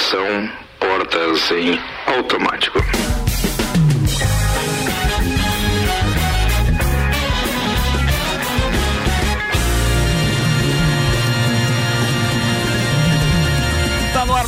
Estação portas em automático.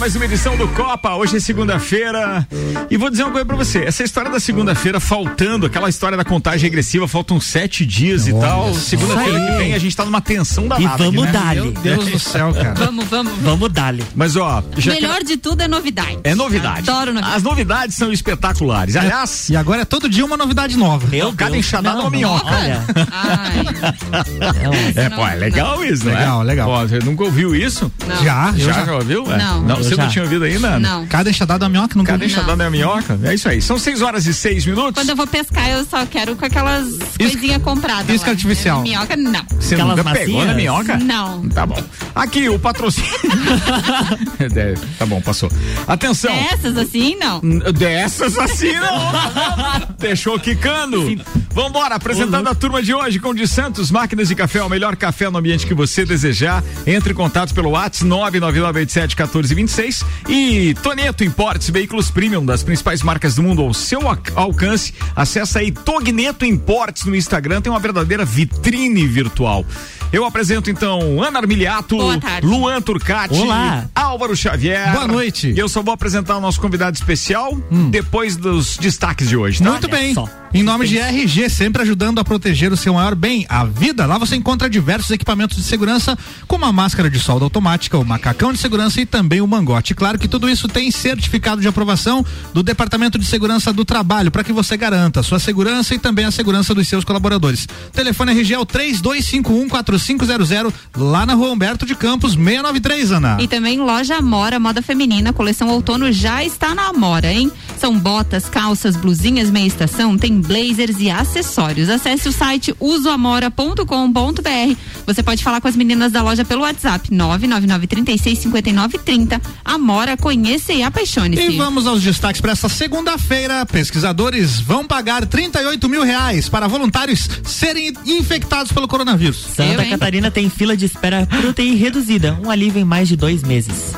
Mais uma edição do Copa. Hoje é segunda-feira. E vou dizer uma coisa pra você. Essa história da segunda-feira faltando, aquela história da contagem regressiva, faltam sete dias e tal. Segunda-feira que vem a gente tá numa tensão danada. E vamos né? dar-lhe. Meu Deus do céu, cara. Vamos, vamos. Vamos dar-lhe. Mas ó, já Melhor tem- de tudo é novidade. é novidade. Adoro novidade. As novidades são espetaculares. Aliás, E agora é todo dia uma novidade nova. Meu cada Deus. enxadada Não, uma minhoca. Olha, Ai, é, pô, é legal isso, né? Legal, legal. Pô, você nunca ouviu isso? não. Já, eu Já, já. já ouviu? É. Não. não Eu você não já. tinha ouvido ainda? Não. Cada enxadada é uma minhoca, nunca Cada enxadada é a minhoca? É isso aí. São seis horas e seis minutos. Quando eu vou pescar, eu só quero com aquelas coisinhas compradas. isca lá. artificial. Minhoca, não. Você Aquelas nunca pegou macias? na minhoca? Não. Tá bom. Aqui, o patrocínio. É, tá bom, passou. Atenção. Essas assim, não. Dessas assim não. Deixou quicando. Vambora, apresentando a turma de hoje com de Santos Máquinas de Café, o melhor café no ambiente que você desejar. Entre em contato pelo WhatsApp 999871426 e Toneto Importes, veículos premium das principais marcas do mundo ao seu alcance. Acesse aí Togneto Importes no Instagram, tem uma verdadeira vitrine virtual. Eu apresento então Ana Armiliato. Luan Turcati, Olá. Álvaro Xavier. Boa noite. E eu só vou apresentar o nosso convidado especial depois dos destaques de hoje, tá? Muito Olha bem. só. Em nome de RG, sempre ajudando a proteger o seu maior bem, a vida. Lá você encontra diversos equipamentos de segurança, como a máscara de solda automática, o macacão de segurança e também o mangote. Claro que tudo isso tem certificado de aprovação do Departamento de Segurança do Trabalho, para que você garanta a sua segurança e também a segurança dos seus colaboradores. Telefone RG é o 32514500, lá na rua Humberto de Campos, 693, Ana. E também loja Amora, moda feminina, coleção outono já está na Amora, hein? São botas, calças, blusinhas, meia estação, tem blazers e acessórios. Acesse o site usoamora.com.br. Você pode falar com as meninas da loja pelo WhatsApp 999365930. Amora, conheça e apaixone-se. E vamos aos destaques para essa segunda-feira. Pesquisadores vão pagar 38 mil reais para voluntários serem infectados pelo coronavírus. Santa Eu? Catarina tem fila de espera por UTI reduzida, um alívio em mais de dois meses.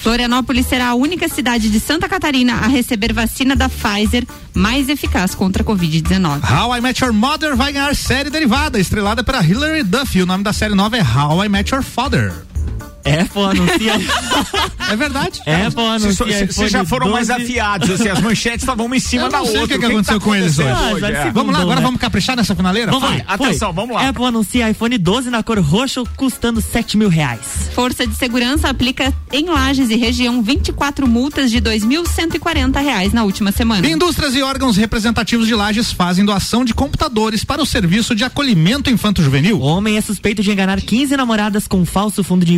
Florianópolis será a única cidade de Santa Catarina a receber vacina da Pfizer mais eficaz contra a Covid-19. How I Met Your Mother vai ganhar série derivada, estrelada pela Hilary Duff. E o nome da série nova é How I Met Your Father. É, pô, anuncia. É verdade? é, pô, Vocês anuncia. vocês iPhone já foram mais 12. afiados, assim, as manchetes estavam uma em cima Eu da não sei outra. o que que tá aconteceu com eles hoje. Ah, já É. se- Vamos lá, agora né? vamos caprichar nessa finaleira? Vamos Vai. lá, atenção, vamos lá. Apple anuncia iPhone 12 na cor roxo, custando 7 mil reais. Força de Segurança aplica em Lages e região 24 multas de 2.140 reais na última semana. Indústrias e órgãos representativos de Lages fazem doação de computadores para o serviço de acolhimento infanto-juvenil. Homem é suspeito de enganar 15 namoradas com um falso fundo de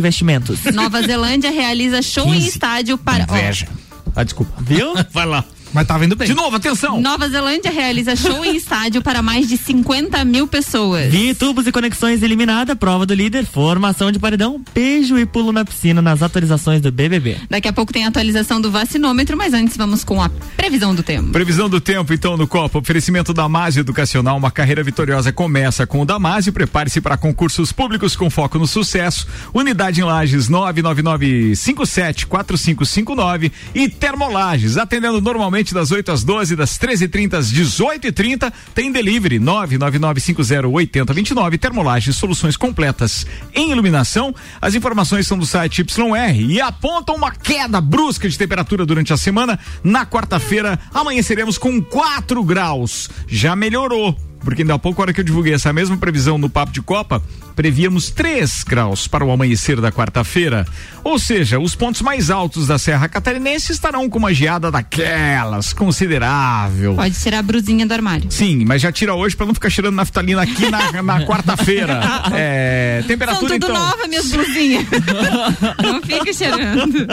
investimentos. Nova Zelândia realiza show em 15. estádio para. Inveja. Ah, desculpa. Viu? Vai lá. Mas tá vendo bem. De novo, atenção. Nova Zelândia realiza show em estádio para mais de 50 mil pessoas. Vi tubos e conexões eliminada, prova do líder, formação de paredão, beijo e pulo na piscina nas atualizações do BBB. Daqui a pouco tem a atualização do vacinômetro, mas antes vamos com a previsão do tempo. Previsão do tempo, então, no Copa. Oferecimento da Damásio Educacional. Uma carreira vitoriosa começa com o Damásio. Prepare-se para concursos públicos com foco no sucesso. Unidade em Lages 999574559 e Termolages, atendendo normalmente das 8 às 12, das 13h30 às 18h30. Tem delivery 999508029. Termolages, soluções completas em iluminação. As informações são do site YR e apontam uma queda brusca de temperatura durante a semana. Na quarta-feira, amanheceremos com 4 graus. Já melhorou. Porque ainda há pouco, a hora que eu divulguei essa mesma previsão no Papo de Copa, prevíamos 3 graus para o amanhecer da quarta-feira. Ou seja, os pontos mais altos da Serra Catarinense estarão com uma geada daquelas, considerável. Pode tirar a brusinha do armário. Sim, mas já tira hoje para não ficar cheirando naftalina aqui na, na quarta-feira. É, São temperatura tudo então. nova, minhas blusinhas. Não fica cheirando.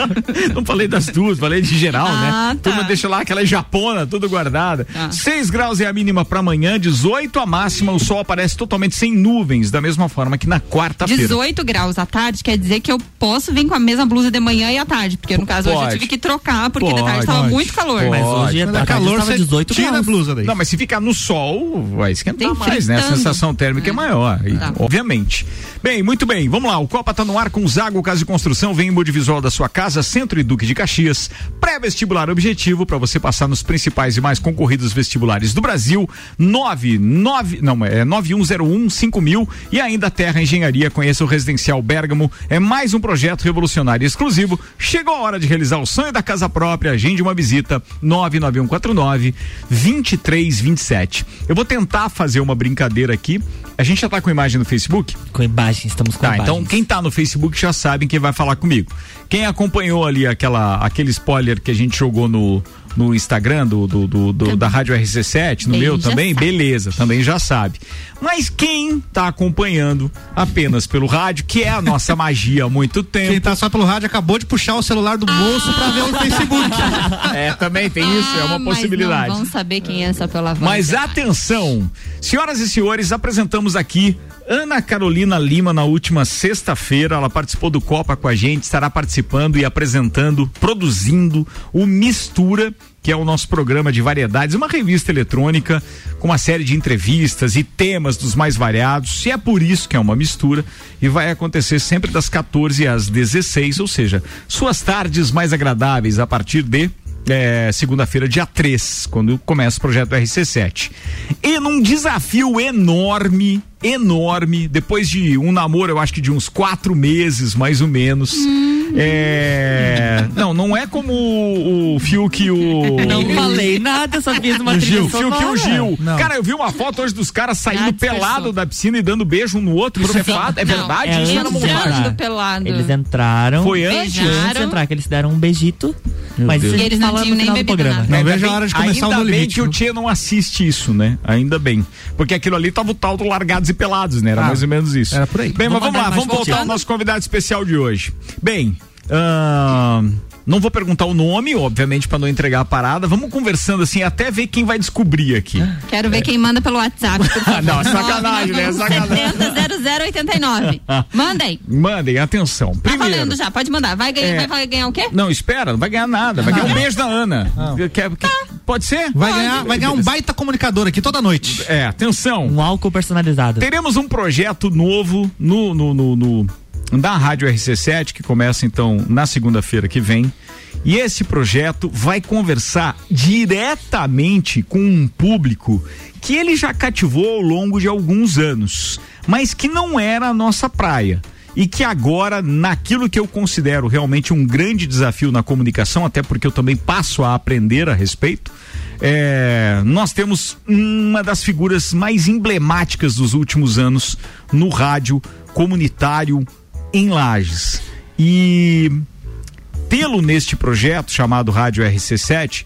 Não falei das duas, falei de geral, Ah, né? tá. Turma deixa lá aquela japona, tudo guardada. Tá. 6 graus é a mínima para amanhã, 18 18 a máxima, o sol aparece totalmente sem nuvens, da mesma forma que na quarta-feira. 18 graus à tarde quer dizer que eu posso vir com a mesma blusa de manhã e à tarde, porque no caso hoje eu Pode. tive que trocar, porque de Pode, tarde tava pode. muito calor. Pode. Mas hoje a é tarde calor, tava você 18 tira a graus. blusa daí. Não, mas se ficar no sol, vai esquentar Tem mais, né? A fritando. sensação térmica é, É. maior, e- Tá. obviamente. Bem, muito bem, vamos lá. O Copa tá no ar com Zago Casa de Construção, vem em Visual da sua casa, Centro e Duque de Caxias. Pré-vestibular objetivo para você passar nos principais e mais concorridos vestibulares do Brasil. 99, não, é 9101 5000 e ainda Terra Engenharia. Conheça o Residencial Bergamo. É mais um projeto revolucionário exclusivo. Chegou a hora de realizar o sonho da casa própria. Agende uma visita 99149 2327. Eu vou tentar fazer uma brincadeira aqui. A gente já tá com imagem no Facebook? Com imagem, estamos com Tá, imagens. então quem tá no Facebook já sabe quem vai falar comigo. Quem acompanhou ali aquela, aquele spoiler que a gente jogou no, no Instagram do, do, do- do- da Rádio RC7, no meu também, sabe. beleza, também já sabe. Mas quem tá acompanhando apenas pelo rádio, que é a nossa magia há muito tempo. Quem tá só pelo rádio acabou de puxar o celular do bolso pra ver o Facebook. É, também tem isso, é Ah, uma mas possibilidade. Não vão saber quem é essa pela voz. Mas atenção, senhoras e senhores, apresentamos aqui Ana Carolina Lima na última sexta-feira. Ela participou do Copa com a gente, estará participando e apresentando, produzindo o Mistura, que é o nosso programa de variedades, uma revista eletrônica com uma série de entrevistas e temas dos mais variados. E é por isso que é uma mistura e vai acontecer sempre das 14 às 16, ou seja, suas tardes mais agradáveis a partir de é, segunda-feira, dia 3, quando começa o projeto RC7. E num desafio enorme, enorme, depois de um namoro, eu acho que de uns quatro meses, mais ou menos. É, não, não é como o, o Fiuk e o. Não falei nada, só fiz uma O trilha Gil, Fiuk e o. Gil. Não. Cara, eu vi uma foto hoje dos caras saindo Ah, pelado da piscina e dando beijo um no outro. Isso é fato? É Não, verdade? é Isso era montagem. Entrando pelado. Eles entraram. Foi antes? Antes de entrar, que eles deram um beijito. mas Deus. isso E eles não tinham nem do programa. nada. Não Ainda vejo a bem- hora de começar Ainda o No bem Limite, que o? Tia não assiste isso, né? Ainda bem. Porque aquilo ali tava o tal do Largados e Pelados, né? Era Ah, mais ou menos isso. era por aí. Bem, mas Vou vamos lá, vamos voltar ao nosso convidado especial de hoje. Bem, ahn, não vou perguntar o nome, obviamente, para não entregar a parada. Vamos conversando assim, até ver quem vai descobrir aqui. Quero ver quem manda pelo WhatsApp. Ah, não, é sacanagem, né? É sacanagem. 700089. Mandem. Mandem, atenção. Tá Primeiro. valendo já, pode mandar. Vai ganhar, É. vai, vai ganhar o quê? Não, espera, não vai ganhar nada. Vai ganhar um beijo da Ana. Quer- quer- Pode ser? Vai ganhar, vai ganhar um baita comunicador aqui toda noite. É, atenção. Um álcool personalizado. Teremos um projeto novo no, no, no, no- da Rádio RC7, que começa então na segunda-feira que vem. E esse projeto vai conversar diretamente com um público que ele já cativou ao longo de alguns anos, mas que não era a nossa praia. E que agora, naquilo que eu considero realmente um grande desafio na comunicação, até porque eu também passo a aprender a respeito, é, nós temos uma das figuras mais emblemáticas dos últimos anos no rádio comunitário em Lages. E tê-lo neste projeto chamado Rádio RC7,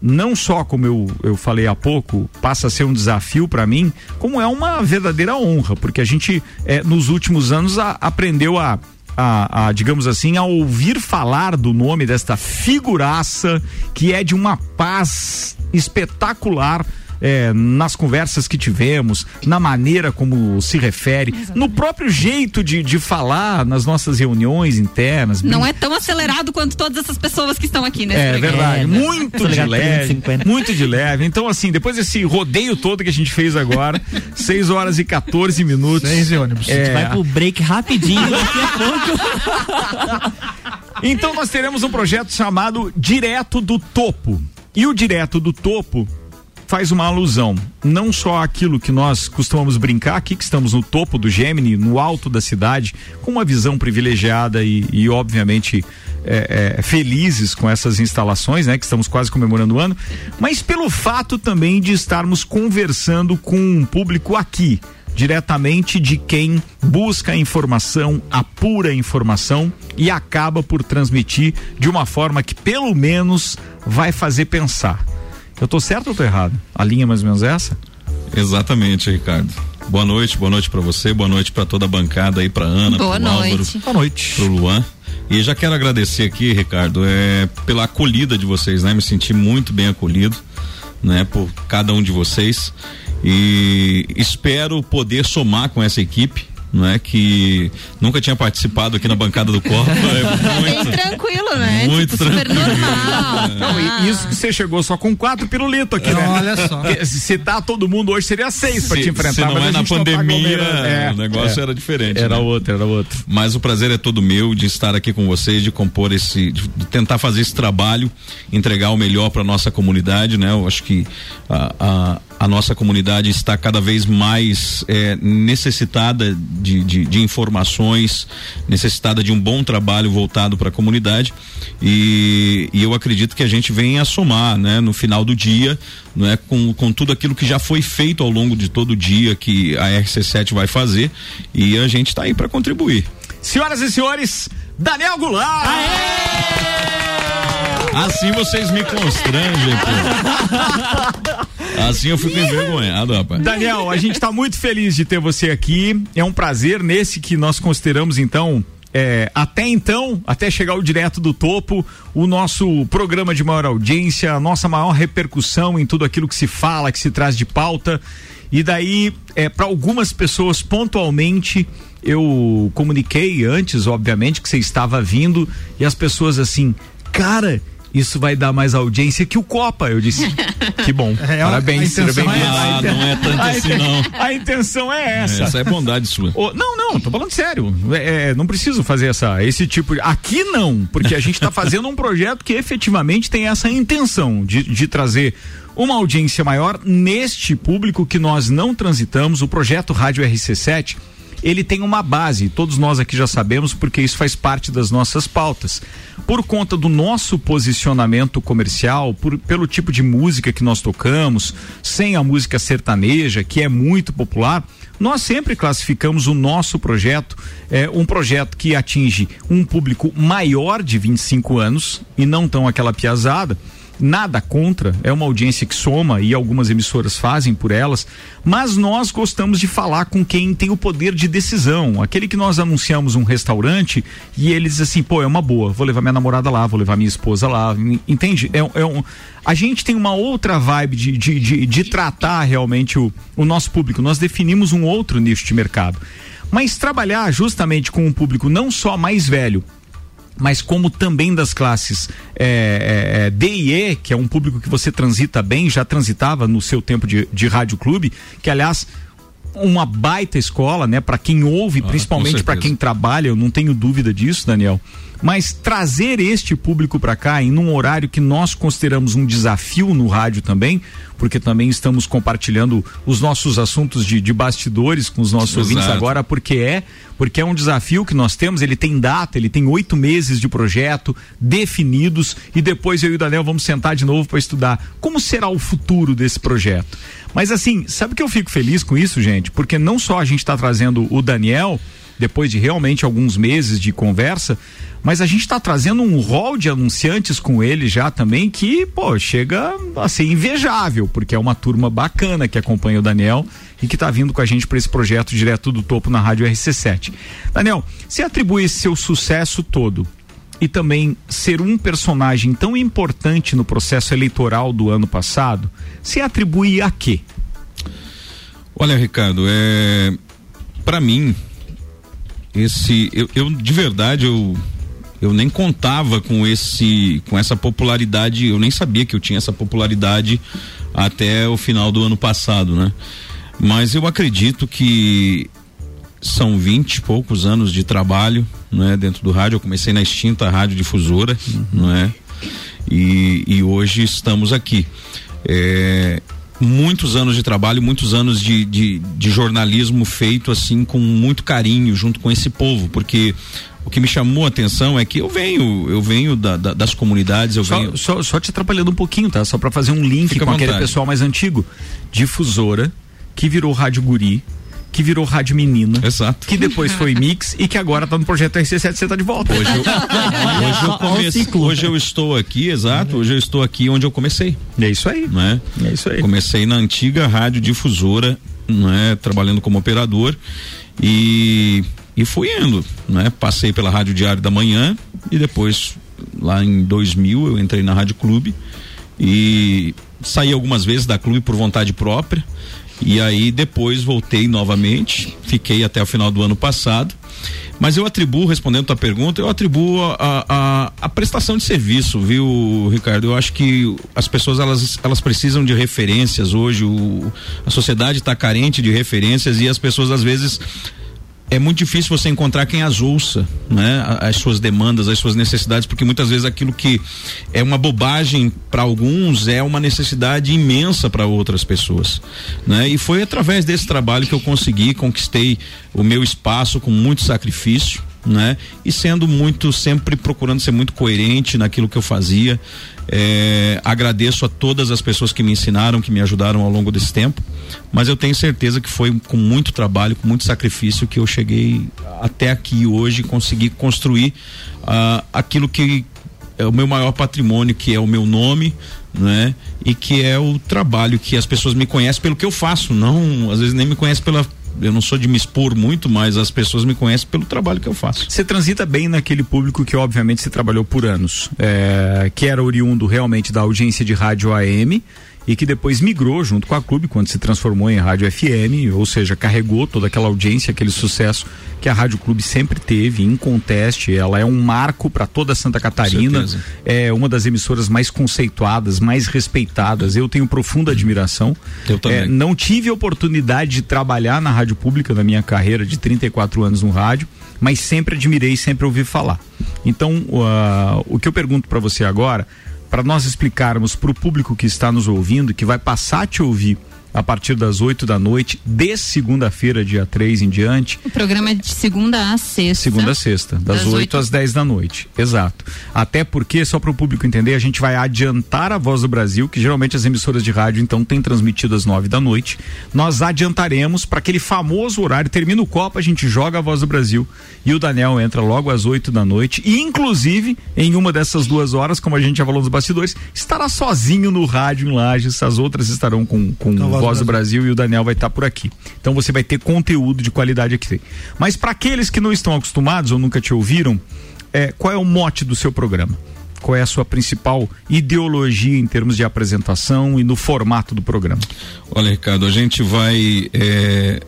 não só como eu, eu falei há pouco, passa a ser um desafio para mim, como é uma verdadeira honra, porque a gente eh, nos últimos anos a- aprendeu a, a, a, digamos assim, a ouvir falar do nome desta figuraça que é de uma paz espetacular. Eh, nas conversas que tivemos, na maneira como se refere, no próprio jeito de, de falar nas nossas reuniões internas. Não é tão acelerado quanto todas essas pessoas que estão aqui nesse É programa. verdade, É, né? muito de leve, 350. muito de leve. Então, assim, depois desse rodeio todo que a gente fez agora, 6 horas e 14 minutos. Seis e ônibus. É. Vai pro break rapidinho daqui a pouco. Então, nós teremos um projeto chamado Direto do Topo. E o Direto do Topo faz uma alusão não só àquilo que nós costumamos brincar aqui, que estamos no topo do Gemini, no alto da cidade, com uma visão privilegiada e, e, obviamente é, é, felizes com essas instalações, né? Que estamos quase comemorando o ano, mas pelo fato também de estarmos conversando com um público aqui, diretamente de quem busca a informação, apura a informação e acaba por transmitir de uma forma que pelo menos vai fazer pensar. Eu tô certo ou tô errado? A linha é mais ou menos essa? Exatamente, Ricardo. Boa noite, boa noite para você, boa noite para toda a bancada aí, para Ana, Boa pro Álvaro, noite. Boa noite. pro Luan. E já quero agradecer aqui, Ricardo, é, pela acolhida de vocês, né? Me senti muito bem acolhido, né? Por cada um de vocês. E espero poder somar com essa equipe não é que nunca tinha participado aqui na bancada do Copa. É muito, tranquilo, né? Muito tipo, tranquilo. Super normal. Não, isso que você chegou só com quatro pirulitos aqui, né? Olha só. Se tá todo mundo hoje seria seis pra Se- te enfrentar. se não mas é na tá pandemia. É, o negócio é. era diferente. Era né? outro, era outro. Mas o prazer é todo meu de estar aqui com vocês, de compor esse, de, tentar fazer esse trabalho, entregar o melhor para nossa comunidade, né? Eu acho que a, a, a nossa comunidade está cada vez mais eh, necessitada de, de, de informações, necessitada de um bom trabalho voltado para a comunidade e, e eu acredito que a gente vem a somar, né? No final do dia, não é com, com tudo aquilo que já foi feito ao longo de todo o dia que a RC7 vai fazer e a gente está aí para contribuir. Senhoras e senhores, Daniel Goulart! Assim vocês me constrangem, pô. Assim eu fico envergonhado, rapaz. Daniel, a gente está muito feliz de ter você aqui. É um prazer nesse que nós consideramos, então, é, até então, até chegar o direto do topo, o nosso programa de maior audiência, a nossa maior repercussão em tudo aquilo que se fala, que se traz de pauta. E daí, é, para algumas pessoas, pontualmente, eu comuniquei antes, obviamente, que você estava vindo, e as pessoas assim, cara. Isso vai dar mais audiência que o Copa. Eu disse, que bom. É, Parabéns, a seja intenção é bem-vindo. Ah, não é tanto A assim, não. A intenção é essa. Essa é bondade sua. Ô, não, não, tô falando sério. É, é, não preciso fazer essa, esse tipo de. Aqui não, porque a gente está fazendo um projeto que efetivamente tem essa intenção de, de trazer uma audiência maior neste público que nós não transitamos. O projeto Rádio RC7 ele tem uma base, todos nós aqui já sabemos, porque isso faz parte das nossas pautas. Por conta do nosso posicionamento comercial, por- pelo tipo de música que nós tocamos, sem a música sertaneja, que é muito popular, nós sempre classificamos o nosso projeto é, um projeto que atinge um público maior de 25 anos e não tão aquela piazada. Nada contra, é uma audiência que soma e algumas emissoras fazem por elas, mas nós gostamos de falar com quem tem o poder de decisão. Aquele que nós anunciamos um restaurante e ele diz assim: pô, é uma boa, vou levar minha namorada lá, vou levar minha esposa lá. en- Entende? É, é um, a gente tem uma outra vibe de, de, de, de tratar realmente o, o nosso público. Nós definimos um outro nicho de mercado. Mas trabalhar justamente com um público não só mais velho, mas como também das classes é, é, é, D e E, que é um público que você transita bem, já transitava no seu tempo de, de rádio clube, que aliás uma baita escola, né, para quem ouve, Ah, principalmente para quem trabalha, eu não tenho dúvida disso, Daniel. Mas trazer este público para cá em um horário que nós consideramos um desafio no rádio também, porque também estamos compartilhando os nossos assuntos de, de bastidores com os nossos Exato. ouvintes agora, porque é, porque é um desafio que nós temos. Ele tem data, ele tem oito meses de projeto definidos e depois eu e o Daniel vamos sentar de novo para estudar como será o futuro desse projeto. Mas assim, sabe que eu fico feliz com isso, gente? Porque não só a gente está trazendo o Daniel depois de realmente alguns meses de conversa, mas a gente está trazendo um rol de anunciantes com ele já também que, pô, chega a ser invejável, porque é uma turma bacana que acompanha o Daniel e que está vindo com a gente para esse projeto direto do topo na Rádio RC7. Daniel, você atribui esse seu sucesso todo e também ser um personagem tão importante no processo eleitoral do ano passado, se atribui a quê? Olha, Ricardo, é para mim esse eu, eu de verdade eu eu nem contava com esse com essa popularidade, eu nem sabia que eu tinha essa popularidade até o final do ano passado, né? Mas eu acredito que são vinte e poucos anos de trabalho, né, dentro do rádio. Eu comecei na extinta rádio difusora, não é? E, e hoje estamos aqui. É, muitos anos de trabalho, muitos anos de, de, de jornalismo feito assim com muito carinho junto com esse povo, porque o que me chamou a atenção é que eu venho, eu venho da- da- das comunidades, eu venho. Só, só, só te atrapalhando um pouquinho, tá? Só para fazer um link Fica com aquele pessoal mais antigo. Difusora, que virou Rádio Guri, que virou Rádio Menina. Exato. Que depois foi Mix e que agora tá no projeto RC7 você tá de volta. Hoje eu, hoje, eu comece- ciclo. hoje eu estou aqui, exato. Hoje eu estou aqui onde eu comecei, É isso aí. né? É isso aí. Comecei na antiga rádio difusora, né, trabalhando como operador e e fui indo, né? Passei pela Rádio Diário da Manhã e depois lá em 2000 eu entrei na Rádio Clube e saí algumas vezes da clube por vontade própria E aí depois voltei novamente, fiquei até o final do ano passado. Mas eu atribuo, respondendo a tua pergunta, eu atribuo a, a, a, prestação de serviço, viu, Ricardo? Eu acho que as pessoas elas, elas precisam de referências hoje. O, a sociedade está carente de referências e as pessoas às vezes é muito difícil você encontrar quem as ouça, né? As suas demandas, as suas necessidades, porque muitas vezes aquilo que é uma bobagem para alguns é uma necessidade imensa para outras pessoas, né? E foi através desse trabalho que eu consegui, conquistei o meu espaço com muito sacrifício, né? E sendo muito, sempre procurando ser muito coerente naquilo que eu fazia. É, agradeço a todas as pessoas que me ensinaram, que me ajudaram ao longo desse tempo, mas eu tenho certeza que foi com muito trabalho, com muito sacrifício que eu cheguei até aqui hoje e consegui construir uh, aquilo que é o meu maior patrimônio, que é o meu nome, né? E que é o trabalho que as pessoas me conhecem pelo que eu faço, não, às vezes nem me conhecem pela eu não sou de me expor muito, mas as pessoas me conhecem pelo trabalho que eu faço. Você transita bem naquele público que obviamente você trabalhou por anos, é, que era oriundo realmente da audiência de rádio AM e que depois migrou junto com a clube quando se transformou em rádio FM, ou seja, carregou toda aquela audiência, aquele sucesso que a Rádio Clube sempre teve, em conteste. Ela é um marco para toda Santa Catarina, é uma das emissoras mais conceituadas, mais respeitadas. Eu tenho profunda admiração. Eu também. É, não tive oportunidade de trabalhar na rádio pública na minha carreira de 34 anos no rádio, mas sempre admirei, sempre ouvi falar. Então, uh, o que eu pergunto para você agora para nós explicarmos para o público que está nos ouvindo, que vai passar a te ouvir a partir das 8 da noite, de segunda-feira, dia 3 em diante. O programa é de segunda a sexta. Segunda a sexta, das, das 8, 8 às 10 da noite. Exato. Até porque, só para o público entender, a gente vai adiantar a Voz do Brasil, que geralmente as emissoras de rádio então têm transmitido às 9 da noite. Nós adiantaremos para aquele famoso horário, termina o Copa, a gente joga a Voz do Brasil e o Daniel entra logo às 8 da noite. E, inclusive, em uma dessas duas horas, como a gente já falou nos bastidores, estará sozinho no rádio em Lages, as outras estarão com, com então, Voz do Brasil e o Daniel vai estar por aqui. Então você vai ter conteúdo de qualidade aqui. Mas para aqueles que não estão acostumados ou nunca te ouviram, é, qual é o mote do seu programa? Qual é a sua principal ideologia em termos de apresentação e no formato do programa? Olha, Ricardo, a gente vai é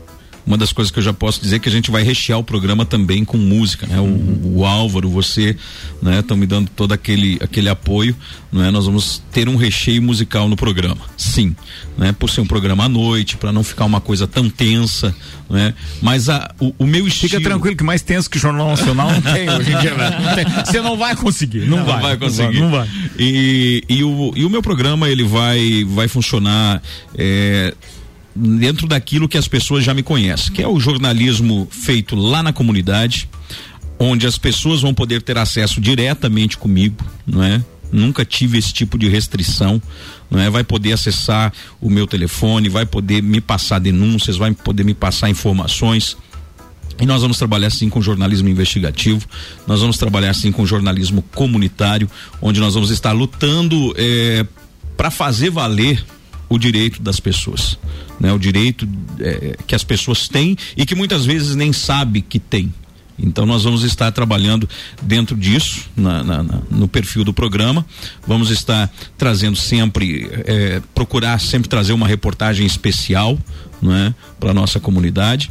uma das coisas que eu já posso dizer é que a gente vai rechear o programa também com música, né? O, o Álvaro, você, né? Estão me dando todo aquele, aquele apoio, né? Nós vamos ter um recheio musical no programa, sim, né? Por ser um programa à noite, para não ficar uma coisa tão tensa, né? Mas a, o, o meu estilo... Fica tranquilo que mais tenso que o Jornal Nacional não tem hoje em dia, né? Você não vai conseguir, não, não vai. vai conseguir. Não vai. E, e, o, e o meu programa, ele vai, vai funcionar... É, dentro daquilo que as pessoas já me conhecem, que é o jornalismo feito lá na comunidade, onde as pessoas vão poder ter acesso diretamente comigo, não é? Nunca tive esse tipo de restrição, não é? Vai poder acessar o meu telefone, vai poder me passar denúncias, vai poder me passar informações. E nós vamos trabalhar assim com jornalismo investigativo, nós vamos trabalhar assim com jornalismo comunitário, onde nós vamos estar lutando eh, para fazer valer o direito das pessoas, né? O direito é, que as pessoas têm e que muitas vezes nem sabe que tem. Então nós vamos estar trabalhando dentro disso na, na, na, no perfil do programa. Vamos estar trazendo sempre, é, procurar sempre trazer uma reportagem especial, não é, para nossa comunidade.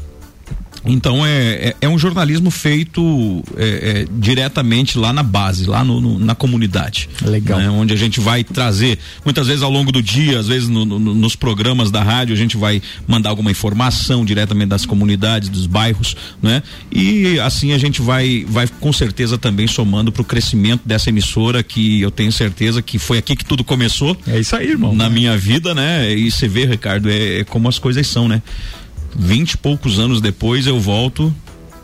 Então é, é, é, um jornalismo feito é, é, diretamente lá na base, lá no, no, na comunidade. Legal. Né? Onde a gente vai trazer, muitas vezes ao longo do dia, às vezes no, no, nos programas da rádio, a gente vai mandar alguma informação diretamente das comunidades, dos bairros, né? E assim a gente vai, vai com certeza também somando para o crescimento dessa emissora que eu tenho certeza que foi aqui que tudo começou. É isso aí, irmão. Na minha vida, né? E você vê, Ricardo, é, é como as coisas são, né? Vinte e poucos anos depois eu volto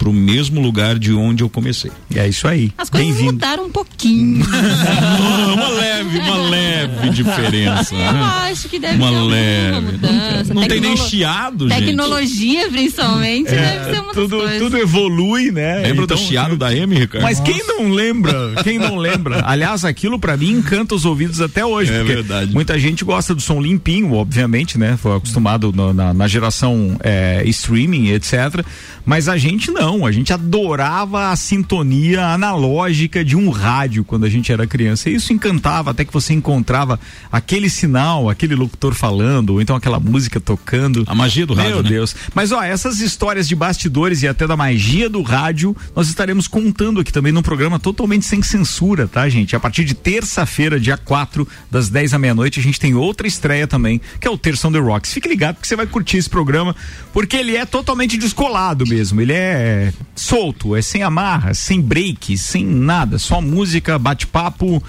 para o mesmo lugar de onde eu comecei. É isso aí. As coisas mudaram um pouquinho. uma leve, uma leve diferença. Eu né? acho que deve uma ter leve. uma mudança. Não tem nem chiado, gente. Tecnologia, principalmente, é, deve ser uma tudo, das tudo evolui, né? Lembra então, do chiado da M, Ricardo? Mas Nossa. quem não lembra? Quem não lembra? Aliás, aquilo para mim encanta os ouvidos até hoje. É verdade. Muita gente gosta do som limpinho, obviamente, né? Foi acostumado no, na, na, geração é, streaming, etc. Mas a gente não, a gente adorava a sintonia analógica de um rádio quando a gente era criança. E isso encantava até que você encontrava aquele sinal, aquele locutor falando, ou então aquela música tocando. A magia do rádio. Meu né? Deus. Mas ó, essas histórias de bastidores e até da magia do rádio, nós estaremos contando aqui também num programa totalmente sem censura, tá, gente? A partir de terça-feira, dia 4, das 10 à meia-noite, a gente tem outra estreia também, que é o Terção The Rocks. Fique ligado porque você vai curtir esse programa, porque ele é totalmente descolado mesmo. Ele é solto, é sem amarra, sem break, sem nada, só música, bate-papo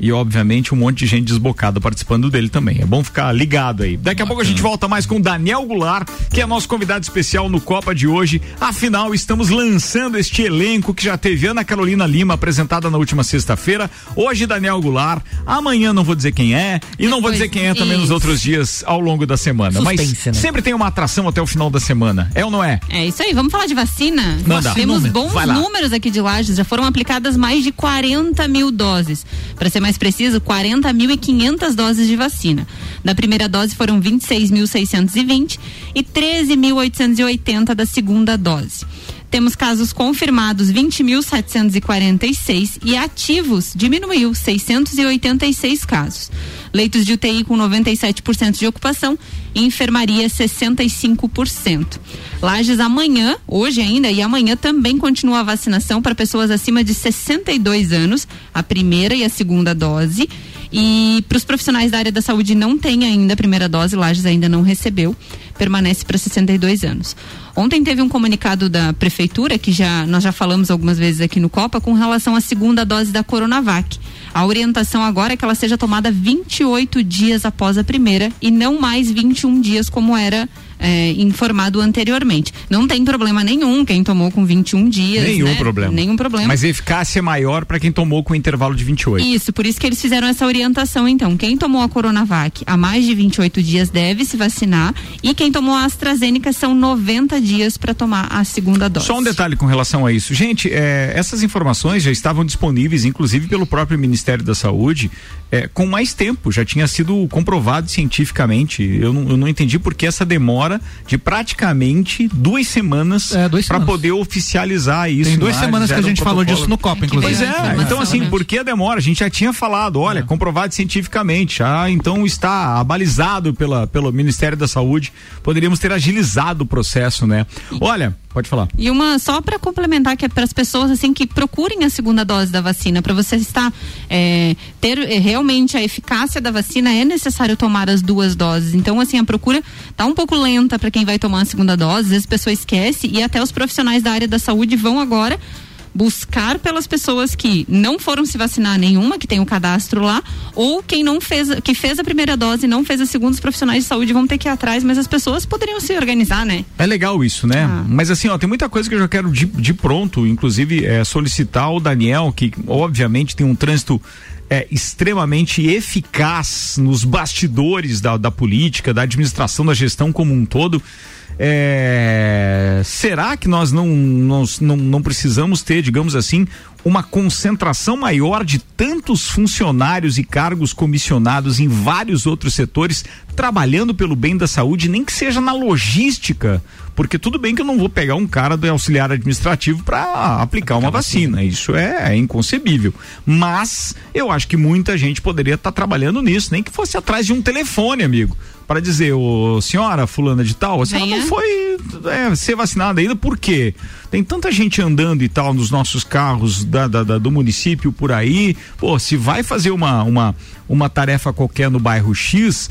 e obviamente um monte de gente desbocada participando dele também. É bom ficar ligado aí. Daqui a pouco a gente volta mais com o Daniel Goulart, que é nosso convidado especial no Copa de hoje. Afinal, estamos lançando este elenco que já teve Ana Carolina Lima apresentada na última sexta-feira. Hoje Daniel Goulart, amanhã não vou dizer quem é e não vou Depois, dizer quem é também nos isso. outros dias ao longo da semana. Mas Suspense, né? sempre tem uma atração até o final da semana. É ou não é? É isso aí, vamos falar de vacina? Manda. Temos bons números aqui de Lages, já foram aplicadas mais de 40 mil doses. Para ser mais preciso, 40.500 doses de vacina. Da primeira dose foram 26.620 e 13.880 da segunda dose. Temos casos confirmados 20.746 e ativos diminuiu 686 casos. Leitos de UTI com 97% de ocupação e enfermaria 65%. Lages amanhã, hoje ainda e amanhã também continua a vacinação para pessoas acima de 62 anos, a primeira e a segunda dose. E para os profissionais da área da saúde não tem ainda a primeira dose, Lages ainda não recebeu, permanece para 62 anos. Ontem teve um comunicado da prefeitura que já nós já falamos algumas vezes aqui no Copa com relação à segunda dose da Coronavac. A orientação agora é que ela seja tomada 28 dias após a primeira e não mais 21 dias como era é, informado anteriormente. Não tem problema nenhum quem tomou com 21 dias. Nenhum né? problema. Nenhum problema. Mas a eficácia é maior para quem tomou com intervalo de 28. Isso, por isso que eles fizeram essa orientação, então. Quem tomou a Coronavac há mais de 28 dias deve se vacinar e quem tomou a AstraZeneca são 90 dias para tomar a segunda dose. Só um detalhe com relação a isso. Gente, é, essas informações já estavam disponíveis, inclusive pelo próprio Ministério da Saúde, é, com mais tempo. Já tinha sido comprovado cientificamente. Eu não, eu não entendi por que essa demora de praticamente duas semanas É, para poder oficializar isso. Tem duas lá, semanas que a gente um falou disso no Copa, inclusive. Pois é, informação, então assim, por que a demora? A gente já tinha falado, olha, comprovado cientificamente, já então está abalizado pela, pelo Ministério da Saúde, poderíamos ter agilizado o processo, né? Olha, pode falar. E uma só para complementar que é para as pessoas assim que procurem a segunda dose da vacina, para você estar é, ter é, realmente a eficácia da vacina é necessário tomar as duas doses. Então assim a procura tá um pouco lenta para quem vai tomar a segunda dose, às vezes a pessoa esquece e até os profissionais da área da saúde vão agora buscar pelas pessoas que não foram se vacinar nenhuma, que tem o cadastro lá, ou quem não fez, que fez a primeira dose e não fez a segunda, os profissionais de saúde vão ter que ir atrás, mas as pessoas poderiam se organizar, né? É legal isso, né? Ah. Mas assim, ó, tem muita coisa que eu já quero de, de pronto, inclusive é, solicitar o Daniel, que obviamente tem um trânsito é, extremamente eficaz nos bastidores da, da política, da administração, da gestão como um todo. É, será que nós não, nós não, não precisamos ter, digamos assim, uma concentração maior de tantos funcionários e cargos comissionados em vários outros setores trabalhando pelo bem da saúde, nem que seja na logística? Porque tudo bem que eu não vou pegar um cara do auxiliar administrativo para aplicar uma vacina, isso é, é inconcebível. Mas eu acho que muita gente poderia estar trabalhando nisso, nem que fosse atrás de um telefone, amigo, para dizer, ô senhora fulana de tal, a senhora Venha. não foi é, ser vacinada ainda, por quê? Tem tanta gente andando e tal nos nossos carros da, da- da- do município por aí. Pô, se vai fazer uma, uma, uma tarefa qualquer no bairro X,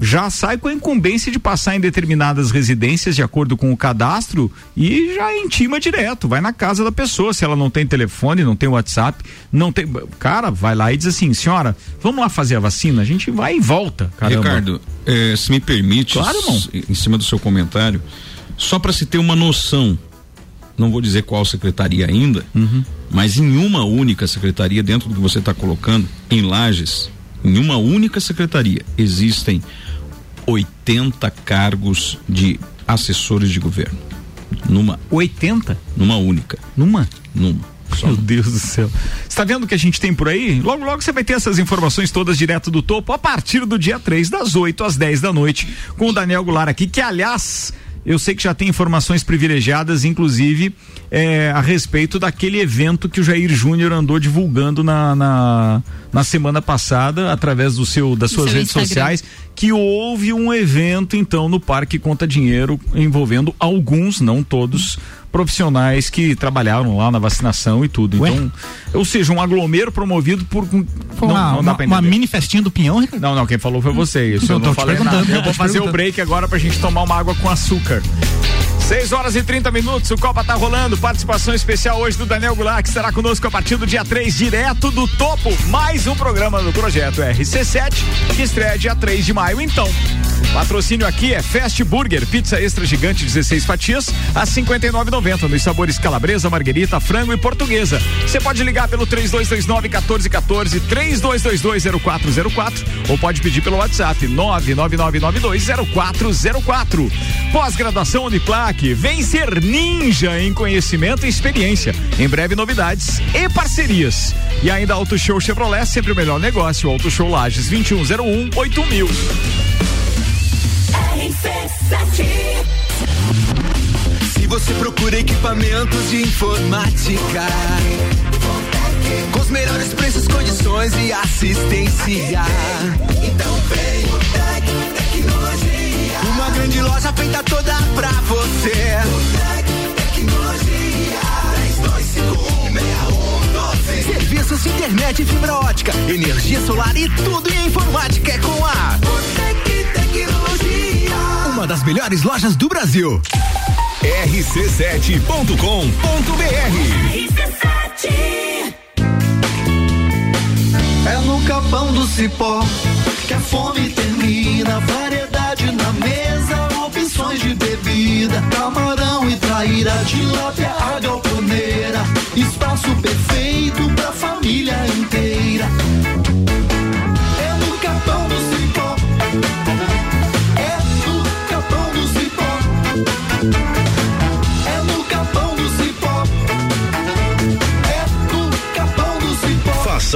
já sai com a incumbência de passar em determinadas residências de acordo com o cadastro e já intima direto, vai na casa da pessoa, se ela não tem telefone, não tem WhatsApp, não tem, cara, vai lá e diz assim, senhora, vamos lá fazer a vacina, a gente vai e volta, caramba. Ricardo, eh, se me permite, Claro, irmão. em cima do seu comentário, só para se ter uma noção, não vou dizer qual secretaria ainda, Uhum. mas em uma única secretaria, dentro do que você está colocando, em Lages, em uma única secretaria, existem 80 cargos de assessores de governo. Numa, 80 numa única. numa Numa. Só Meu Deus do céu. Você tá vendo o que a gente tem por aí? Logo, logo você vai ter essas informações todas direto do topo a partir do dia 3, das 8 às 10 da noite, com o Daniel Goulart aqui, que aliás. Eu sei que já tem informações privilegiadas, inclusive é, a respeito daquele evento que o Jair Júnior andou divulgando na, na, na, semana passada, através do seu, das suas redes Instagram. sociais, que houve um evento, então, no Parque Conta Dinheiro, envolvendo alguns, não todos, profissionais que trabalharam lá na vacinação e tudo. Ué? Então, ou seja, um aglomero promovido por. Não, uma, não uma, uma, mini festinha do Pinhão, Ricardo? Não, não, quem falou foi você. Isso eu, eu não falei nada. Eu vou fazer o break agora pra gente tomar uma água com açúcar. 6 horas e 30 minutos, o Copa tá rolando. Participação especial hoje do Daniel Goulart, que estará conosco a partir do dia 3, direto do topo. Mais um programa do projeto RC7, que estreia dia 3 de maio. Então, patrocínio aqui é Fast Burger, pizza extra gigante, 16 fatias, a 59,90 nos sabores calabresa, marguerita, frango e portuguesa. Você pode ligar pelo 3229 1414, 32220404 ou pode pedir pelo WhatsApp 999920404. Pós-graduação Uniplac Vem ser ninja em conhecimento e experiência. Em breve, novidades e parcerias. E ainda Auto Show Chevrolet, sempre o melhor negócio. Auto Show Lages 2101 8000. Se você procura equipamentos de informática, com os melhores preços, condições e assistência, então vem o Tec Tecnologia. Uma grande loja feita toda pra você. Tecnologia. 32516112. Serviços de internet fibra ótica, energia solar e tudo em informática é com a Botec Tecnologia. Uma das melhores lojas do Brasil. rc7.com.br RC7 É no capão do cipó que a fome termina. De bebida. Camarão e traíra, tilápia, a galponeira. Espaço perfeito pra família inteira.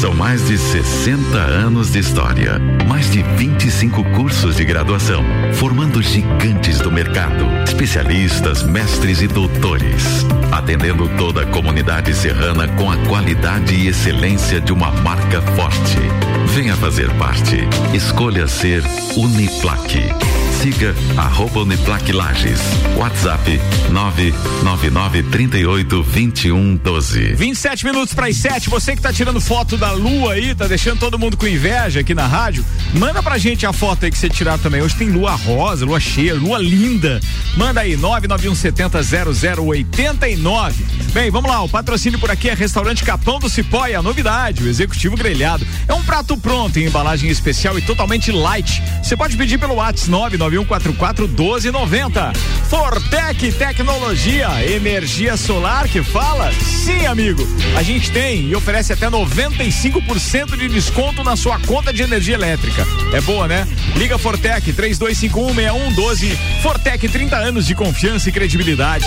São mais de 60 anos de história, mais de 25 cursos de graduação, formando gigantes do mercado, especialistas, mestres e doutores, atendendo toda a comunidade serrana com a qualidade e excelência de uma marca forte. Venha fazer parte. Escolha ser Uniplaque. Siga arroba Uniplaque Lages. WhatsApp 999 38 21 12. 27 minutos para as 7. Você que tá tirando foto da lua aí, tá deixando todo mundo com inveja aqui na rádio. Manda pra gente a foto aí que você tirar também. Hoje tem lua rosa, lua cheia, lua linda. Manda aí 99170 0089. Bem, vamos lá. O patrocínio por aqui é Restaurante Capão do Cipó e a novidade, o executivo grelhado. É um prato pronto em embalagem especial e totalmente light. Você pode pedir pelo WhatsApp 991441290. Fortec Tecnologia, energia solar que fala? Sim, amigo. A gente tem e oferece até 95% de desconto na sua conta de energia elétrica. É boa, né? Liga Fortec 32516112. Fortec 30 anos de confiança e credibilidade.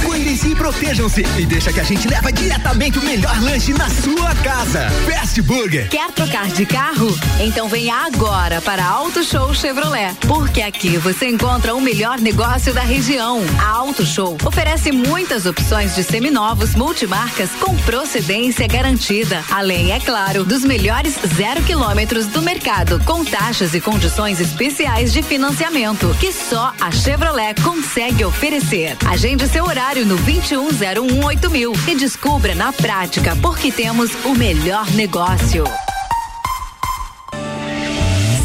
Cuidem-se e protejam-se e deixa que a gente leva diretamente o melhor lanche na sua casa. Fast Burger. Quer trocar de carro? Então venha agora para Auto Show Chevrolet, porque aqui você encontra o melhor negócio da região. A Auto Show oferece muitas opções de seminovos multimarcas com procedência garantida, além, é claro, dos melhores zero quilômetros do mercado, com taxas e condições especiais de financiamento que só a Chevrolet consegue oferecer. Agende seu horário no 21018000 mil e descubra na prática porque temos o melhor negócio.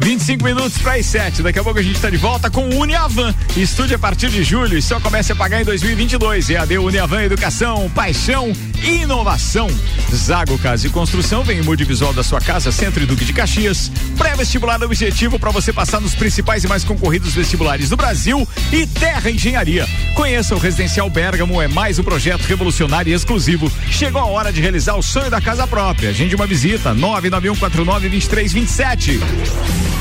25 minutos para as 7. Daqui a pouco a gente está de volta com o Uniavan. Estude a partir de julho e só comece a pagar em 2022. EAD Uniavan Educação, Paixão e Inovação. Zago Casa e Construção vem em multivisual da sua casa, Centro e Duque de Caxias. Pré-vestibular objetivo para você passar nos principais e mais concorridos vestibulares do Brasil e Terra Engenharia. Conheça o Residencial Bergamo, é mais um projeto revolucionário e exclusivo. Chegou a hora de realizar o sonho da casa própria. Agende uma visita, 99149 2327.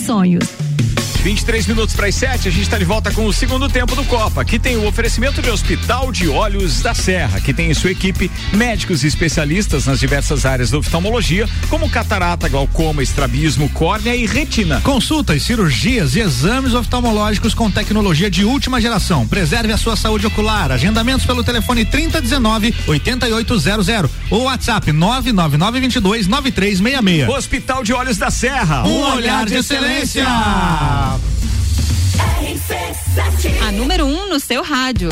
sonhos. 23 minutos para as 7, a gente está de volta com o segundo tempo do Copa. Aqui tem o oferecimento de Hospital de Olhos da Serra, que tem em sua equipe médicos e especialistas nas diversas áreas da oftalmologia, como catarata, glaucoma, estrabismo, córnea e retina. Consultas, cirurgias e exames oftalmológicos com tecnologia de última geração. Preserve a sua saúde ocular. Agendamentos pelo telefone 3019 8800 ou WhatsApp 99922 9366. Hospital de Olhos da Serra. Um olhar de excelência. A número 1 um no seu rádio.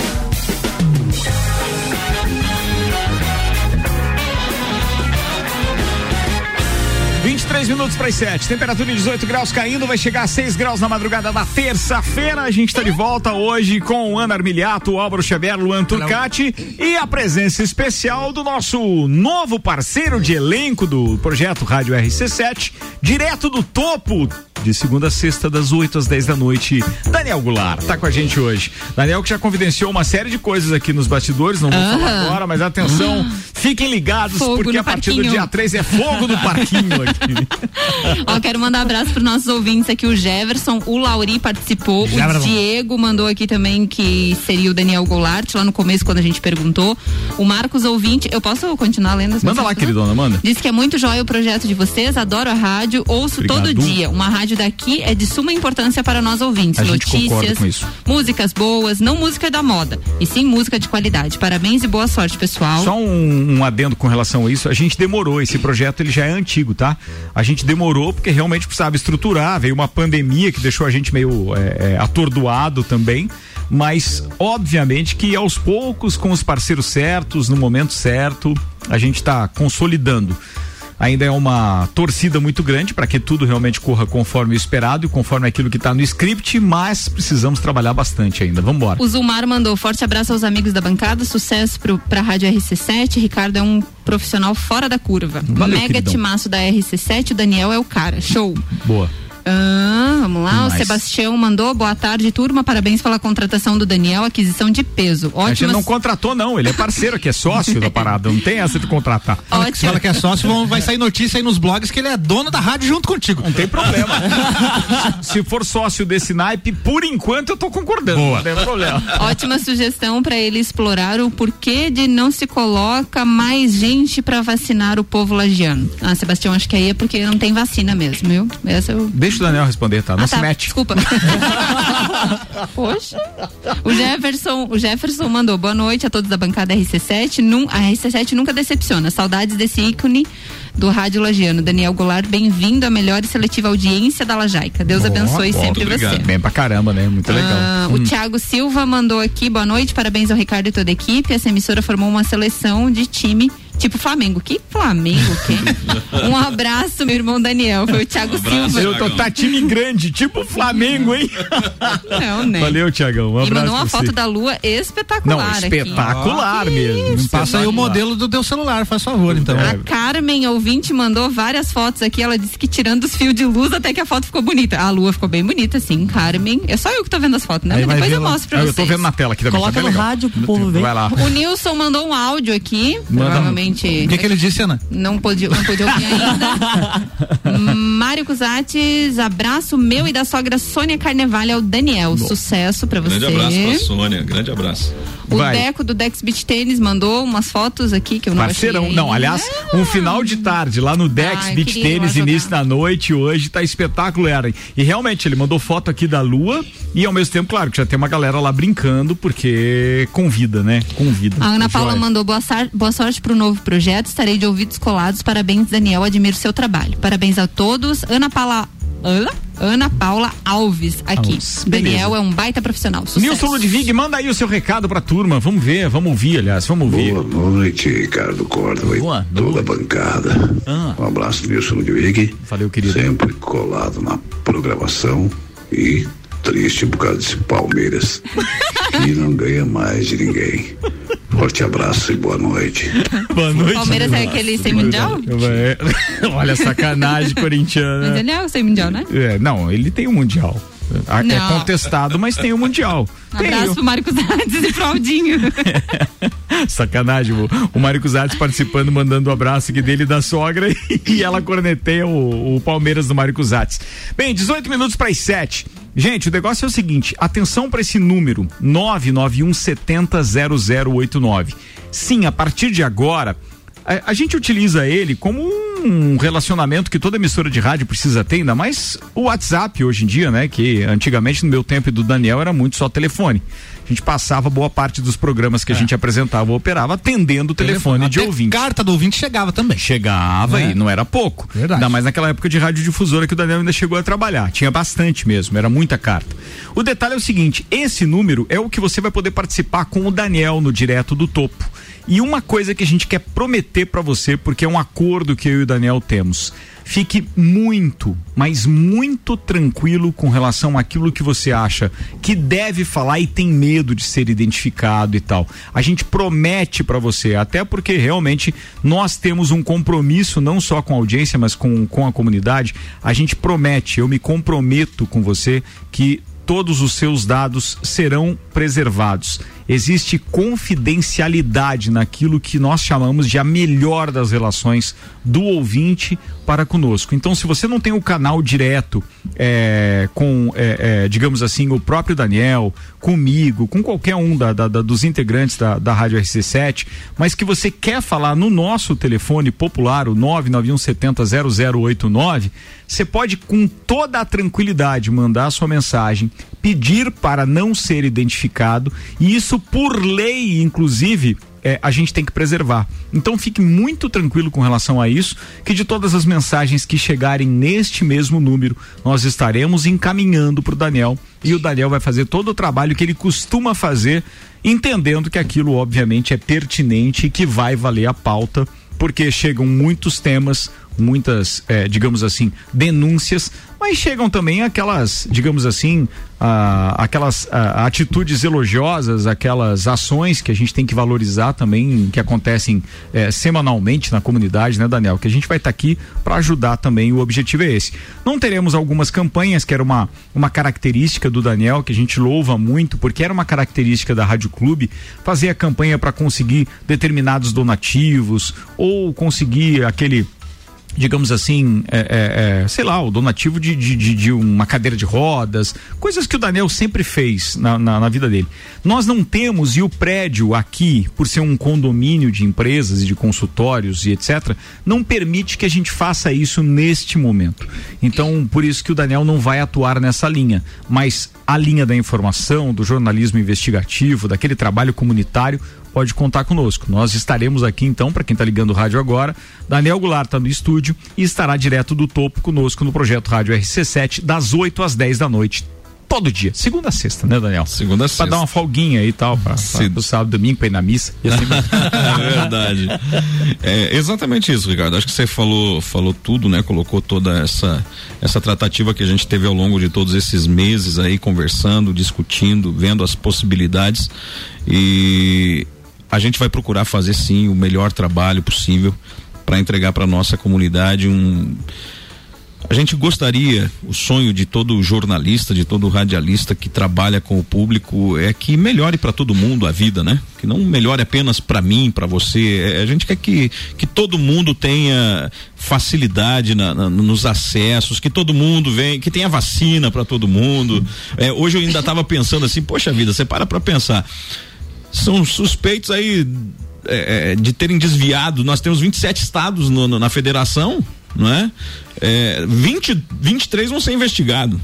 Vinte e três minutos para as 7. Temperatura de 18 graus caindo, vai chegar a 6 graus na madrugada da terça-feira. A gente está de volta hoje com Ana Armiliato, Álvaro Xavier, Luan Turcati e a presença especial do nosso novo parceiro de elenco do projeto Rádio RC7, direto do topo de segunda a sexta, das 8 às 10 da noite. Daniel Goulart tá com a gente hoje. Daniel que já confidenciou uma série de coisas aqui nos bastidores, não vou Ah. falar agora, mas atenção, fiquem ligados, Fogo porque a partir do parquinho. dia 3 é fogo no parquinho aqui. Ó, quero mandar um abraço para nossos ouvintes aqui, o Jefferson, o Lauri participou, Jefferson. o Diego mandou aqui também que seria o Daniel Goulart, lá no começo quando a gente perguntou. O Marcos ouvinte, eu posso continuar lendo as Manda lá, queridona, manda. Diz que é muito jóia o projeto de vocês, adoro a rádio, ouço Obrigado. todo dia. Uma rádio daqui é de suma importância para nós ouvintes. A Notícias, com isso. músicas boas, não música da moda, e sim música de qualidade. Parabéns e boa sorte, pessoal. Só um, um adendo com relação a isso, a gente demorou, esse projeto ele já é antigo, tá? A gente demorou porque realmente precisava estruturar, veio uma pandemia que deixou a gente meio é, é, atordoado também, mas obviamente que aos poucos, com os parceiros certos, no momento certo, a gente está consolidando. Ainda é uma torcida muito grande para que tudo realmente corra conforme o esperado e conforme aquilo que está no script, mas precisamos trabalhar bastante ainda. Vamos embora. O Zulmar mandou forte abraço aos amigos da bancada, sucesso pro, pra Rádio RC7. Ricardo é um profissional fora da curva. Valeu, Mega queridão. timaço da RC7, o Daniel é o cara. Show. Boa. Ah, vamos lá. Mas- O Sebastião mandou boa tarde, turma. Parabéns pela contratação do Daniel, aquisição de peso. A gente não contratou, não. Ele é parceiro aqui, é sócio da parada. Não tem essa de contratar. Fala que- Fala que é sócio, vão- vai sair notícia aí nos blogs que ele é dono da rádio junto contigo. Não tem problema. Se for sócio desse naipe, por enquanto eu tô concordando. Boa. Não tem problema. Ótima sugestão para ele explorar o porquê de não se coloca mais gente para vacinar o povo lagiano. Ah, Sebastião, acho que aí é porque não tem vacina mesmo, viu? Essa eu Deixa o Daniel responder, tá? Não Ah, se tá. mete. Desculpa. Poxa. O Jefferson, o Jefferson mandou boa noite a todos da bancada RC7. Num, a RC7 nunca decepciona. Saudades desse ícone do rádio lagiano. Daniel Goulart, bem-vindo à melhor e seletiva audiência da Lajaica. Deus Boa, abençoe boa, sempre você. Bem pra caramba, né? Muito legal. Ah, Hum. O Thiago Silva mandou aqui, boa noite, parabéns ao Ricardo e toda a equipe. Essa emissora formou uma seleção de time tipo Flamengo. Que Flamengo, que? um abraço, meu irmão Daniel. Foi o Thiago Silva. Eu tô, tá time grande, tipo Flamengo, hein? Não, né? Valeu, Tiagão. Um e abraço mandou uma foto você. da lua espetacular. Não, aqui. espetacular mesmo. Passa aí o modelo do teu celular, faz favor, então. É. A Carmen, ouvinte, mandou várias fotos aqui. Ela disse que tirando os fios de luz até que a foto ficou bonita. A lua ficou bem bonita, sim, Carmen. É só eu que tô vendo as fotos, né? Aí depois eu mostro pra Ah, vocês. Eu tô vendo na tela aqui também. Coloca tá no legal. rádio pro povo ver. Vai lá. O Nilson mandou um áudio aqui. Manda. Provavelmente. O que, que ele disse, Ana? Não pôde, não pôde ouvir ainda. Mário Cusates, abraço meu e da sogra Sônia Carnevale ao Daniel. Sucesso pra você. Grande abraço pra Sônia, grande abraço. O Vai. Deco do Dex Beach Tênis mandou umas fotos aqui que eu não Parceirão. achei Não, aliás, um final de tarde lá no Dex Ai, Beach Tênis, início da noite hoje, tá espetáculo, era. E realmente, ele mandou foto aqui da lua e ao mesmo tempo, claro, que já tem uma galera lá brincando, porque convida, né? Convida. A Ana Paula Joia. mandou boa, sar- boa sorte pro novo projeto. Estarei de ouvidos colados. Parabéns, Daniel. Admiro seu trabalho. Parabéns a todos. Ana Paula. Ana? Ana Paula Alves aqui. Alves. Daniel é um baita profissional. Sucesso. Nilson Ludwig, manda aí o seu recado pra turma. Vamos ver, vamos ouvir, aliás, vamos ouvir. Boa noite, Ricardo Córdoba Boa toda a bancada. Ah. Um abraço, Nilson Ludwig. Valeu, querido. Sempre colado na programação e triste por causa desse Palmeiras, que não ganha mais de ninguém. Forte abraço e boa noite. Boa noite. Palmeiras é aquele sem mundial? É. Olha, sacanagem Mas corintiana. ele é o sem mundial, né? É, não, ele tem o Mundial. A- É Não. contestado, mas tem o Mundial. Tem Abraço o- pro Marcos Hades e pro Aldinho. Sacanagem, o, o Mário Cusatz participando, mandando um abraço aqui dele e da sogra e ela corneteia o, o Palmeiras do Mário Cusatz. Bem, 18 minutos para as 7. Gente, o negócio é o seguinte: atenção para esse número: 991 70 0089. Sim, a partir de agora. A, a gente utiliza ele como um relacionamento que toda emissora de rádio precisa ter, ainda mais o WhatsApp hoje em dia, né? Que antigamente no meu tempo e do Daniel era muito só telefone. A gente passava boa parte dos programas que a gente apresentava ou operava atendendo o telefone de Até ouvinte. carta do ouvinte chegava também. Chegava É. e não era pouco. Verdade. Ainda mais naquela época de radiodifusora que o Daniel ainda chegou a trabalhar. Tinha bastante mesmo, era muita carta. O detalhe é o seguinte: esse número é o que você vai poder participar com o Daniel no Direto do Topo. E uma coisa que a gente quer prometer pra você, porque é um acordo que eu e o Daniel temos. Fique muito, mas muito tranquilo com relação àquilo que você acha que deve falar e tem medo de ser identificado e tal. A gente promete pra você, até porque realmente nós temos um compromisso não só com a audiência, mas com, com a comunidade. A gente promete, eu me comprometo com você que todos os seus dados serão preservados. Existe confidencialidade naquilo que nós chamamos de a melhor das relações do ouvinte para conosco. Então, se você não tem o canal direto é, com, é, é, digamos assim, o próprio Daniel, comigo, com qualquer um da, da- da- dos integrantes da, da Rádio RC7, mas que você quer falar no nosso telefone popular, o 991700089, você pode com toda a tranquilidade mandar a sua mensagem, pedir para não ser identificado e isso por lei, inclusive, é, a gente tem que preservar. Então fique muito tranquilo com relação a isso, que de todas as mensagens que chegarem neste mesmo número, nós estaremos encaminhando para o Daniel e o Daniel vai fazer todo o trabalho que ele costuma fazer, entendendo que aquilo obviamente é pertinente e que vai valer a pauta porque chegam muitos temas muitas, eh, digamos assim, denúncias, mas chegam também aquelas, digamos assim, aquelas atitudes elogiosas, aquelas ações que a gente tem que valorizar também, que acontecem eh, semanalmente na comunidade, né, Daniel? Que a gente vai estar aqui para ajudar também. O objetivo é esse. Não teremos algumas campanhas, que era uma, uma característica do Daniel, que a gente louva muito, porque era uma característica da Rádio Clube, fazer a campanha para conseguir determinados donativos ou conseguir aquele digamos assim, é, é, é, sei lá, o donativo de, de, de, de uma cadeira de rodas, coisas que o Daniel sempre fez na, na, na, vida dele. Nós não temos, e o prédio aqui, por ser um condomínio de empresas e de consultórios e etc., não permite que a gente faça isso neste momento. Então, por isso que o Daniel não vai atuar nessa linha. Mas a linha da informação, do jornalismo investigativo, daquele trabalho comunitário, pode contar conosco. Nós estaremos aqui então, para quem está ligando o rádio agora, Daniel Goulart está no estúdio e estará direto do topo conosco no projeto Rádio RC7 das 8 às 10 da noite todo dia, segunda a sexta, né, Daniel? Segunda a sexta. Pra dar uma folguinha aí e tal, pra, pra, sábado, domingo, pra ir na missa. É verdade. É exatamente isso, Ricardo. Acho que você falou, falou tudo, né? Colocou toda essa, essa tratativa que a gente teve ao longo de todos esses meses aí, conversando, discutindo, vendo as possibilidades. E a gente vai procurar fazer sim o melhor trabalho possível para entregar para nossa comunidade um a gente gostaria, o sonho de todo jornalista, de todo radialista que trabalha com o público é que melhore para todo mundo a vida, né? Que não melhore apenas para mim, para você. É, a gente quer que, que todo mundo tenha facilidade na, na, nos acessos, que todo mundo vem, que tenha vacina para todo mundo. É, hoje eu ainda estava pensando assim, poxa vida, você para para pensar são suspeitos aí é, é de terem desviado. Nós temos 27 estados no, no, na federação, não é? é 20, 23 vão ser investigados,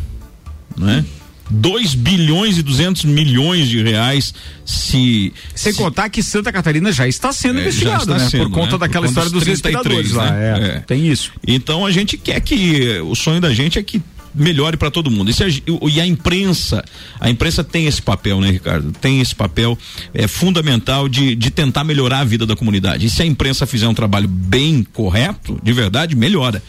não é? 2 bilhões e 200 milhões de reais se sem se, contar que Santa Catarina já está sendo é, investigado, está né? Por conta né? daquela Por conta história dos, dos 33, lá, né? é, é. tem isso. Então a gente quer que o sonho da gente é que melhore para todo mundo. E, a, e a imprensa, a imprensa tem esse papel, né, Ricardo? Tem esse papel é, fundamental de, de tentar melhorar a vida da comunidade. E se a imprensa fizer um trabalho bem correto, de verdade, melhora.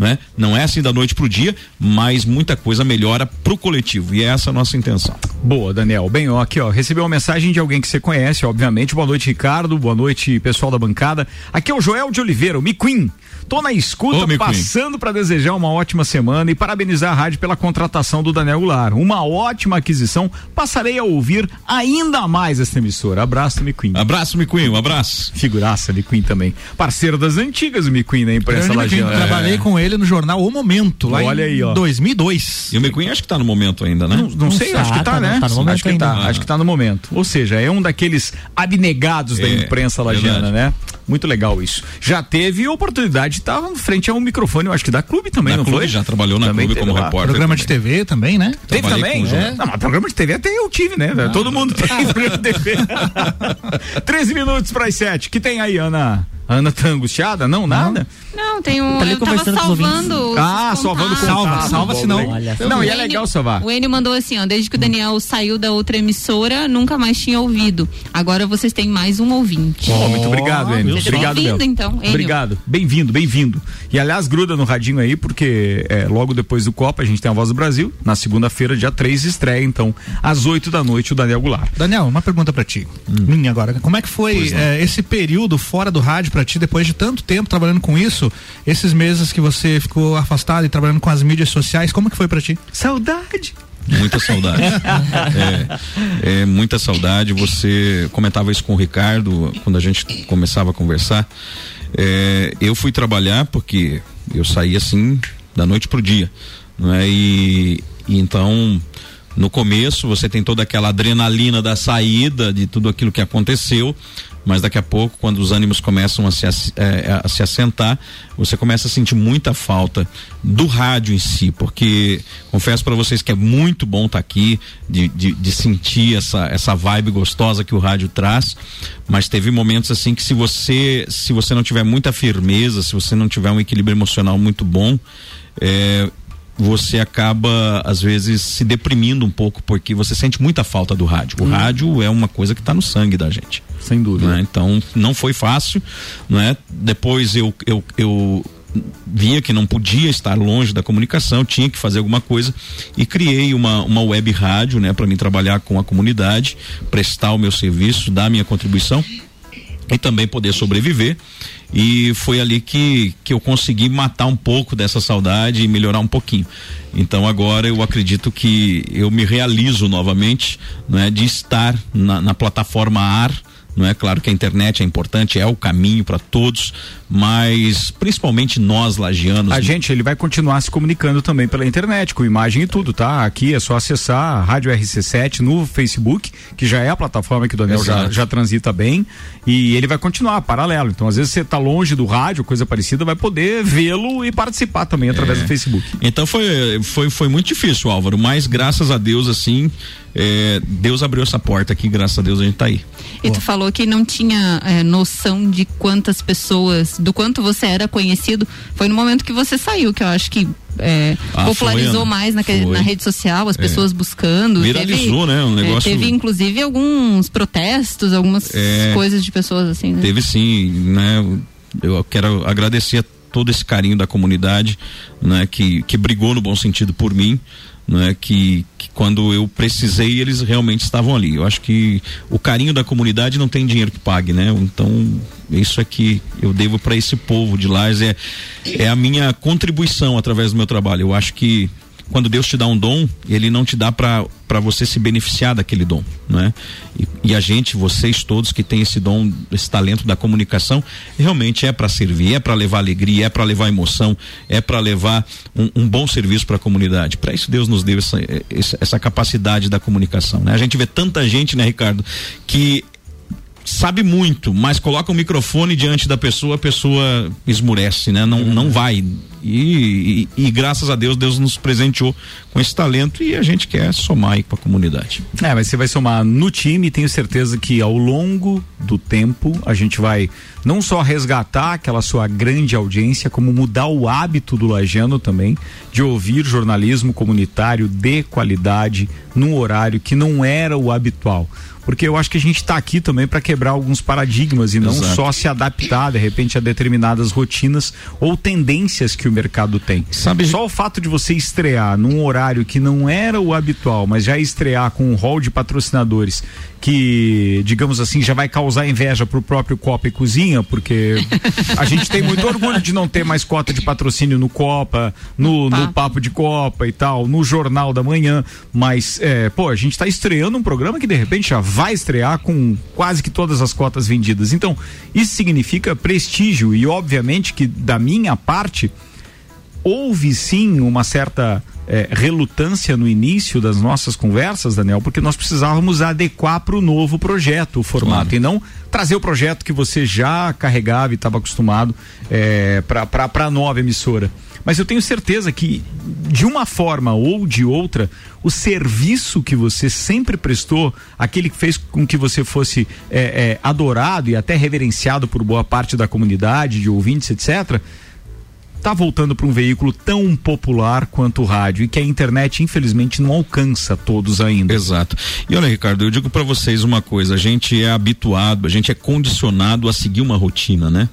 Né? Não é assim da noite pro dia, mas muita coisa melhora pro coletivo e é essa a nossa intenção. Boa, Daniel. Bem, ó, aqui, ó, recebeu uma mensagem de alguém que você conhece, obviamente. Boa noite, Ricardo. Boa noite, pessoal da bancada. Aqui é o Joel de Oliveira, o McQueen. Tô na escuta, Ô, passando para desejar uma ótima semana e parabenizar a rádio pela contratação do Daniel Goulart. Uma ótima aquisição. Passarei a ouvir ainda mais essa emissora. Abraço, McQueen. Abraço, McQueen. Um abraço. Figuraça, McQueen também. Parceiro das antigas, McQueen, na imprensa lagiana. É. Trabalhei com ele no jornal O Momento, lá Olha em aí, ó. 2002. E o McQueen acho que tá no momento ainda, né? Não, não, não sei, acho que tá, tá né? Tá no momento acho que ainda. tá, acho que tá no momento. Ou seja, é um daqueles abnegados da É, imprensa lagiana, verdade. né? Muito legal isso. Já teve oportunidade de estar frente a um microfone, eu acho que da clube também, Na não clube, foi? já trabalhou na Também clube como lá. repórter. Programa de também. TV também, né? Teve Trabalhei também? É. Não, mas programa de TV até eu tive, né? Todo mundo tem programa de TV. 13 minutos para as 7. Que tem aí, Ana? A Ana tá angustiada? Não, nada? Não, tem um. Tá ali eu tava conversando com os salvando. os Ah, salvando contato. salva, legal. Olha só. Não, e é legal salvar. O Enio mandou assim, ó, desde que o Daniel saiu da outra emissora, nunca mais tinha ouvido. Agora vocês têm mais um ouvinte. Ó, muito obrigado, Enio. Seja Obrigado, bem-vindo, então, Enio. Obrigado. Bem-vindo, bem-vindo. E aliás, gruda no radinho aí, porque é, logo depois do Copa a gente tem a Voz do Brasil. Na segunda-feira, dia 3, estreia, então, às 8 da noite, o Daniel Goulart. Daniel, uma pergunta pra ti. Minha agora. Como é que foi eh, esse período fora do rádio pra ti, depois de tanto tempo trabalhando com isso? Esses meses que você ficou afastado e trabalhando com as mídias sociais, como que foi pra ti? Saudade. Muita saudade. é, é muita saudade. Você comentava isso com o Ricardo quando a gente começava a conversar. É, eu fui trabalhar porque eu saí assim da noite pro dia, não é? E, e então no começo você tem toda aquela adrenalina da saída de tudo aquilo que aconteceu, mas daqui a pouco, quando os ânimos começam a se, ass- eh, a se assentar, você começa a sentir muita falta do rádio em si, porque confesso para vocês que é muito bom estar aqui, de, de, de sentir essa, essa vibe gostosa que o rádio traz, mas teve momentos assim que se você se você não tiver muita firmeza, se você não tiver um equilíbrio emocional muito bom, eh, você acaba às vezes se deprimindo um pouco porque você sente muita falta do rádio. O rádio é uma coisa que está no sangue da gente. Sem dúvida. né? Então não foi fácil, não é? Depois eu, eu, eu via que não podia estar longe da comunicação, tinha que fazer alguma coisa e criei uma, uma web rádio, né, para mim trabalhar com a comunidade, prestar o meu serviço, dar a minha contribuição e também poder sobreviver. E foi ali que, que eu consegui matar um pouco dessa saudade e melhorar um pouquinho. Então agora eu acredito que eu me realizo novamente, não é, de estar na, na plataforma AR, não é claro que a internet é importante, é o caminho para todos, mas principalmente nós lagianos. A gente, ele vai continuar se comunicando também pela internet, com imagem e tudo, tá? Aqui é só acessar a Rádio RC7 no Facebook, que já é a plataforma que o Daniel já, já transita bem, e ele vai continuar paralelo. Então, às vezes você tá longe do rádio, coisa parecida, vai poder vê-lo e participar também através É. do Facebook. Então foi, foi, foi muito difícil, Álvaro, mas graças a Deus, assim, é, Deus abriu essa porta aqui, graças a Deus a gente tá aí. E tu falou que não tinha é, noção de quantas pessoas, do quanto você era conhecido. Foi no momento que você saiu, que eu acho que é, Ah, popularizou foi, mais naque- Foi. na rede social, as É. pessoas buscando. Viralizou, Teve, né? Um é, negócio- teve inclusive alguns protestos, algumas É. coisas de pessoas assim, né? Teve sim, né? Eu quero agradecer a todo esse carinho da comunidade, né? Que, que brigou no bom sentido por mim, né? Que, que quando eu precisei eles realmente estavam ali. Eu acho que o carinho da comunidade não tem dinheiro que pague, né? Então isso é que eu devo para esse povo de lá é é a minha contribuição através do meu trabalho. Eu acho que quando Deus te dá um dom, ele não te dá para você se beneficiar daquele dom, né? E, e a gente, vocês todos que têm esse dom, esse talento da comunicação, realmente é para servir, é para levar alegria, é para levar emoção, é para levar um, um bom serviço para a comunidade. Para isso Deus nos deu essa, essa, essa capacidade da comunicação, né? A gente vê tanta gente, né, Ricardo, que sabe muito, mas coloca o microfone diante da pessoa, a pessoa esmurece, né? Não, não vai. E, e- e graças a Deus, Deus nos presenteou com esse talento e a gente quer somar aí com a comunidade. É, mas você vai somar no time tenho certeza que ao longo do tempo a gente vai não só resgatar aquela sua grande audiência, como mudar o hábito do lagiano também de ouvir jornalismo comunitário de qualidade num horário que não era o habitual. Porque eu acho que a gente está aqui também para quebrar alguns paradigmas e não Exato. só se adaptar de repente a determinadas rotinas ou tendências que o mercado tem. Sabe, só o fato de você estrear num horário que não era o habitual, mas já estrear com um hall de patrocinadores que, digamos assim, já vai causar inveja pro próprio Copa e Cozinha, porque a gente tem muito orgulho de não ter mais cota de patrocínio no Copa, no, no Papo de Copa e tal, no Jornal da Manhã, mas, é, pô, a gente tá estreando um programa que de repente já vai estrear com quase que todas as cotas vendidas. Então, isso significa prestígio e, obviamente, que da minha parte, houve sim uma certa eh, relutância no início das nossas conversas, Daniel, porque nós precisávamos adequar para o novo projeto o formato e não trazer o projeto que você já carregava e estava acostumado eh, para a nova emissora. Mas eu tenho certeza que, de uma forma ou de outra, o serviço que você sempre prestou, aquele que fez com que você fosse eh, eh, adorado e até reverenciado por boa parte da comunidade, de ouvintes, etc., tá voltando para um veículo tão popular quanto o rádio e que a internet infelizmente não alcança todos ainda. Exato. E olha, Ricardo, eu digo para vocês uma coisa: a gente é habituado, a gente é condicionado a seguir uma rotina, né?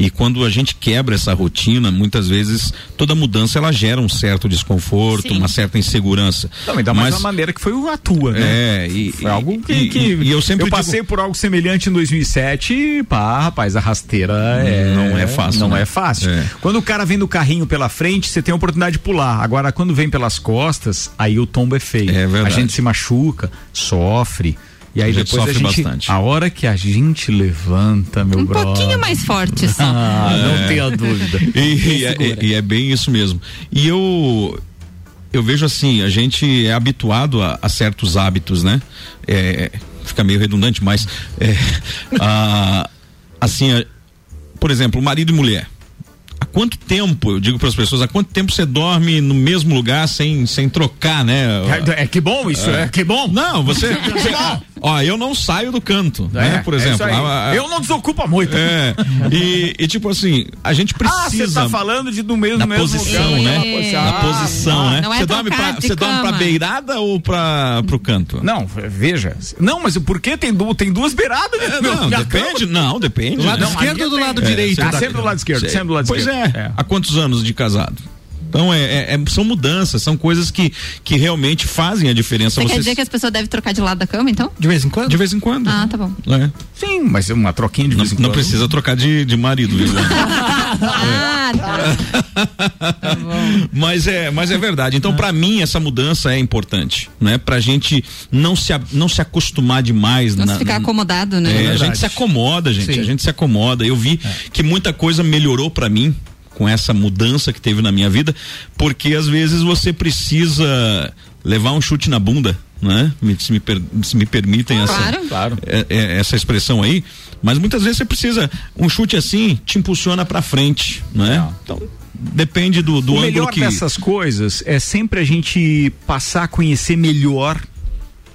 E quando a gente quebra essa rotina, muitas vezes toda mudança ela gera um certo desconforto, uma certa insegurança. Não, ainda mais da maneira que foi o Atua, né? É, e, Foi algo que, e- que e eu sempre digo- passei por algo semelhante em 2007 e pá, rapaz, a rasteira é, Não é fácil, Não né? é fácil. É. Quando o cara vem no carrinho pela frente, você tem a oportunidade de pular. Agora, quando vem pelas costas, aí o tombo é feio. É verdade. A gente se machuca, sofre. E aí A gente depois a sofre gente, bastante. a hora que a gente levanta, meu Um brother. pouquinho mais forte só. Ah, não É. tenha dúvida. E, e é, e é bem isso mesmo. E eu eu vejo assim, a gente é habituado a, a certos hábitos, né? É, fica meio redundante, mas é, a- assim, a- por exemplo, marido e mulher. Há quanto tempo, eu digo para as pessoas, há quanto tempo você dorme no mesmo lugar sem, sem trocar, né? É, é que bom isso, é, que bom. Não, você. você- Ó, eu não saio do canto, né? Por é exemplo. aí. a- a- Eu não desocupa muito. É. E, e, tipo assim, a gente Ah, você precisa. tá falando de no mesmo, na mesmo posição, lugar, né? Na Ah, posição, né? não é Você dorme pra, de você dorme pra beirada ou pra, pro canto? Não, veja. Não, mas por que tem, du tem duas beiradas? né? Não, Minha depende, cama- não, depende. Do lado né? esquerdo ou do lado É, direito? você Ah, tá- sempre do lado esquerdo, sempre do lado pois esquerdo. é. É. Há quantos anos de casado? Então é, é- é- são mudanças, são coisas que, que realmente fazem a diferença. Você quer Você- dizer que as pessoas devem trocar de lado da cama, então? De vez em quando? De vez em quando. Ah, tá bom. É. Sim, mas uma troquinha de Não, vez em não quando. precisa trocar de, de marido, viu? Ah, tá. mas é, mas é verdade. Então, pra mim, essa mudança é importante, né? Pra gente não se, não se acostumar demais Não na, se ficar acomodado, né? É, a gente se acomoda, gente. Sim. A gente se acomoda. Eu vi que muita coisa melhorou pra mim com essa mudança que teve na minha vida, porque às vezes você precisa levar um chute na bunda, né? Se, me per- se me permitem essa, Claro. Claro. é- é- essa expressão aí, mas muitas vezes você precisa um chute assim te impulsiona pra frente, né? Então depende do, do o ângulo melhor que dessas coisas é sempre a gente passar a conhecer melhor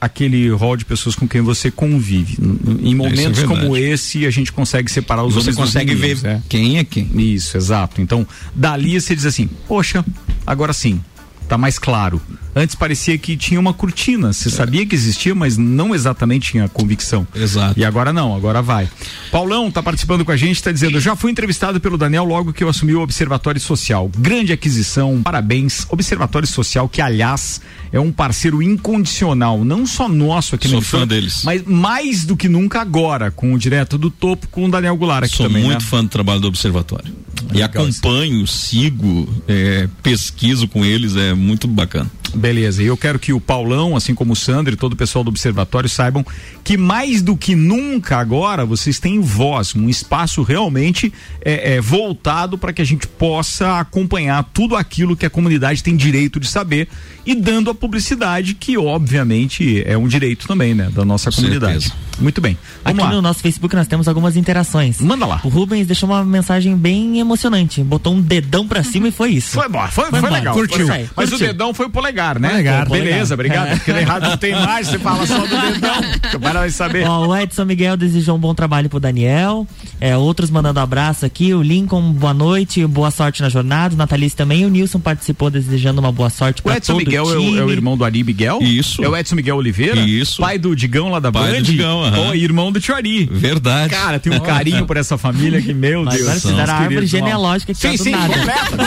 aquele rol de pessoas com quem você convive. Em é momentos verdade. como esse, a gente consegue separar os você homens consegue ver é. quem é quem. Isso, exato. Então, dali você diz assim: poxa, agora sim, tá mais claro. Antes parecia que tinha uma cortina, você sabia que existia, mas não exatamente tinha convicção. Exato. E agora não, agora vai. Paulão tá participando com a gente, tá dizendo: já fui entrevistado pelo Daniel logo que eu assumi o Observatório Social. Grande aquisição, parabéns. Observatório Social, que aliás é um parceiro incondicional, não só nosso aqui Sou no fã deles. mas mais do que nunca agora, com o Direto do Topo, com o Daniel Goulart aqui Sou também. muito né? fã do trabalho do Observatório. E Legal acompanho, sigo, é, pesquiso com eles, é muito bacana. Beleza, e eu quero que o Paulão, assim como o Sandro e todo o pessoal do Observatório saibam que mais do que nunca agora vocês têm voz, um espaço realmente é, é, voltado para que a gente possa acompanhar tudo aquilo que a comunidade tem direito de saber e dando a publicidade que obviamente é um direito também, né, da nossa Com comunidade. certeza. Muito bem. Aqui Vamos lá. no nosso Facebook nós temos algumas interações. Manda lá. O Rubens deixou uma mensagem bem emocionante. Botou um dedão pra cima e foi isso. Foi bom, foi, foi, embora. legal. Curtiu. Foi- Mas Curtiu. o dedão foi o polegar, né? Polegar. Beleza, obrigado. É. Porque errado não tem mais, você fala só do dedão. O cara vai saber. Ó, o Edson Miguel desejou um bom trabalho pro Daniel. É, outros mandando abraço aqui. O Lincoln, boa noite, boa sorte na jornada. O Natalice também. O Nilson participou desejando uma boa sorte O pra Edson todo Miguel o é o, é o irmão do Ari Miguel? Isso. É o Edson Miguel Oliveira? Isso. Pai do Digão lá da Pai do Band? Digão, aham. Ó, irmão do Tio Ari. Verdade. Cara, tem um carinho por essa família que, meu Mas Deus. agora são fizeram a árvore genealógica que Sim, é do sim, nada. completa.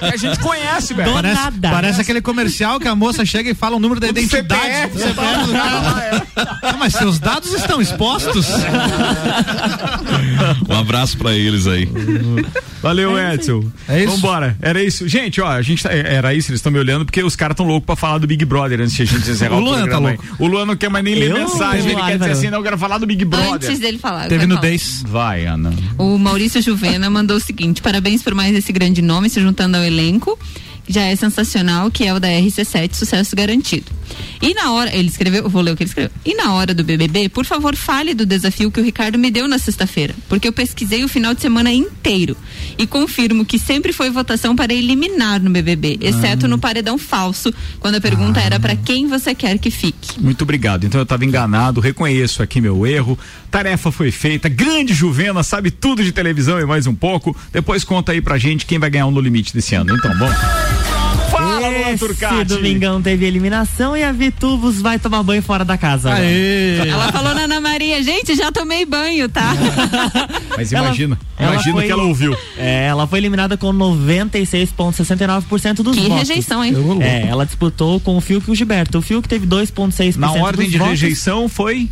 a gente conhece, velho. Do Parece, nada. parece aquele comercial que a moça chega e fala o número da O do identidade. CPF, do CPF do cara. Ah, mas seus dados estão expostos. Um abraço pra eles aí. Valeu, Edson. É isso? Vambora. Era isso. Gente, ó, a gente tá- era isso, eles estão me olhando porque os caras tão loucos pra falar do Big Brother antes de a gente encerrar O o, Luan tá louco. O Luan não quer mais nem ler Eu? mensagem, ele quer dizer assim, não, eu quero falar do Big Brother. Antes dele falar. Teve nudez. Vai, Ana. O Maurício Juvena mandou o seguinte: parabéns por mais esse grande nome se juntando ao elenco. Já é sensacional, que é o da RC7, sucesso garantido. E na hora, ele escreveu, eu vou ler o que ele escreveu. E na hora do BBB, por favor, fale do desafio que o Ricardo me deu na sexta-feira, porque eu pesquisei o final de semana inteiro e confirmo que sempre foi votação para eliminar no BBB, exceto no paredão falso, quando a pergunta era para quem você quer que fique. Muito obrigado. Então eu estava enganado, reconheço aqui meu erro. Tarefa foi feita. Grande Juvena, sabe tudo de televisão e mais um pouco. Depois conta aí pra gente quem vai ganhar o No Limite desse ano. Então, bom. Esse Turcati. domingão teve eliminação e a Vitubos vai tomar banho fora da casa. agora. Ela falou na Ana Maria, gente, já tomei banho, tá? Mas Ela- imagina, ela imagina foi- que ela ouviu. É, ela foi eliminada com 96,69% dos Que votos. rejeição, hein? É, ela disputou com o Fiuk e o Gilberto. O Fiuk teve 2,6% Na ordem dos de votos. rejeição foi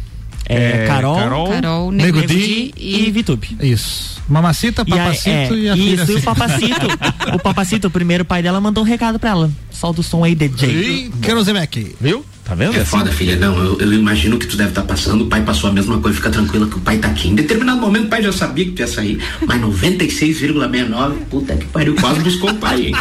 É, Carol, Carol, Carol, Nego Di e e Vitube. Isso. Mamacita, E aí, papacito é, e a filha. isso, e o papacito. o papacito, o primeiro pai dela, mandou um recado pra ela. Solta o som aí, DJ. E Querosene viu? Tá vendo? É foda, filha. Não, eu, eu imagino que tu deve estar passando. O pai passou a mesma coisa. Fica tranquila que o pai tá aqui. Em determinado momento o pai já sabia que tu ia sair. Mas 96,69, puta que pariu. Quase buscou o pai, hein?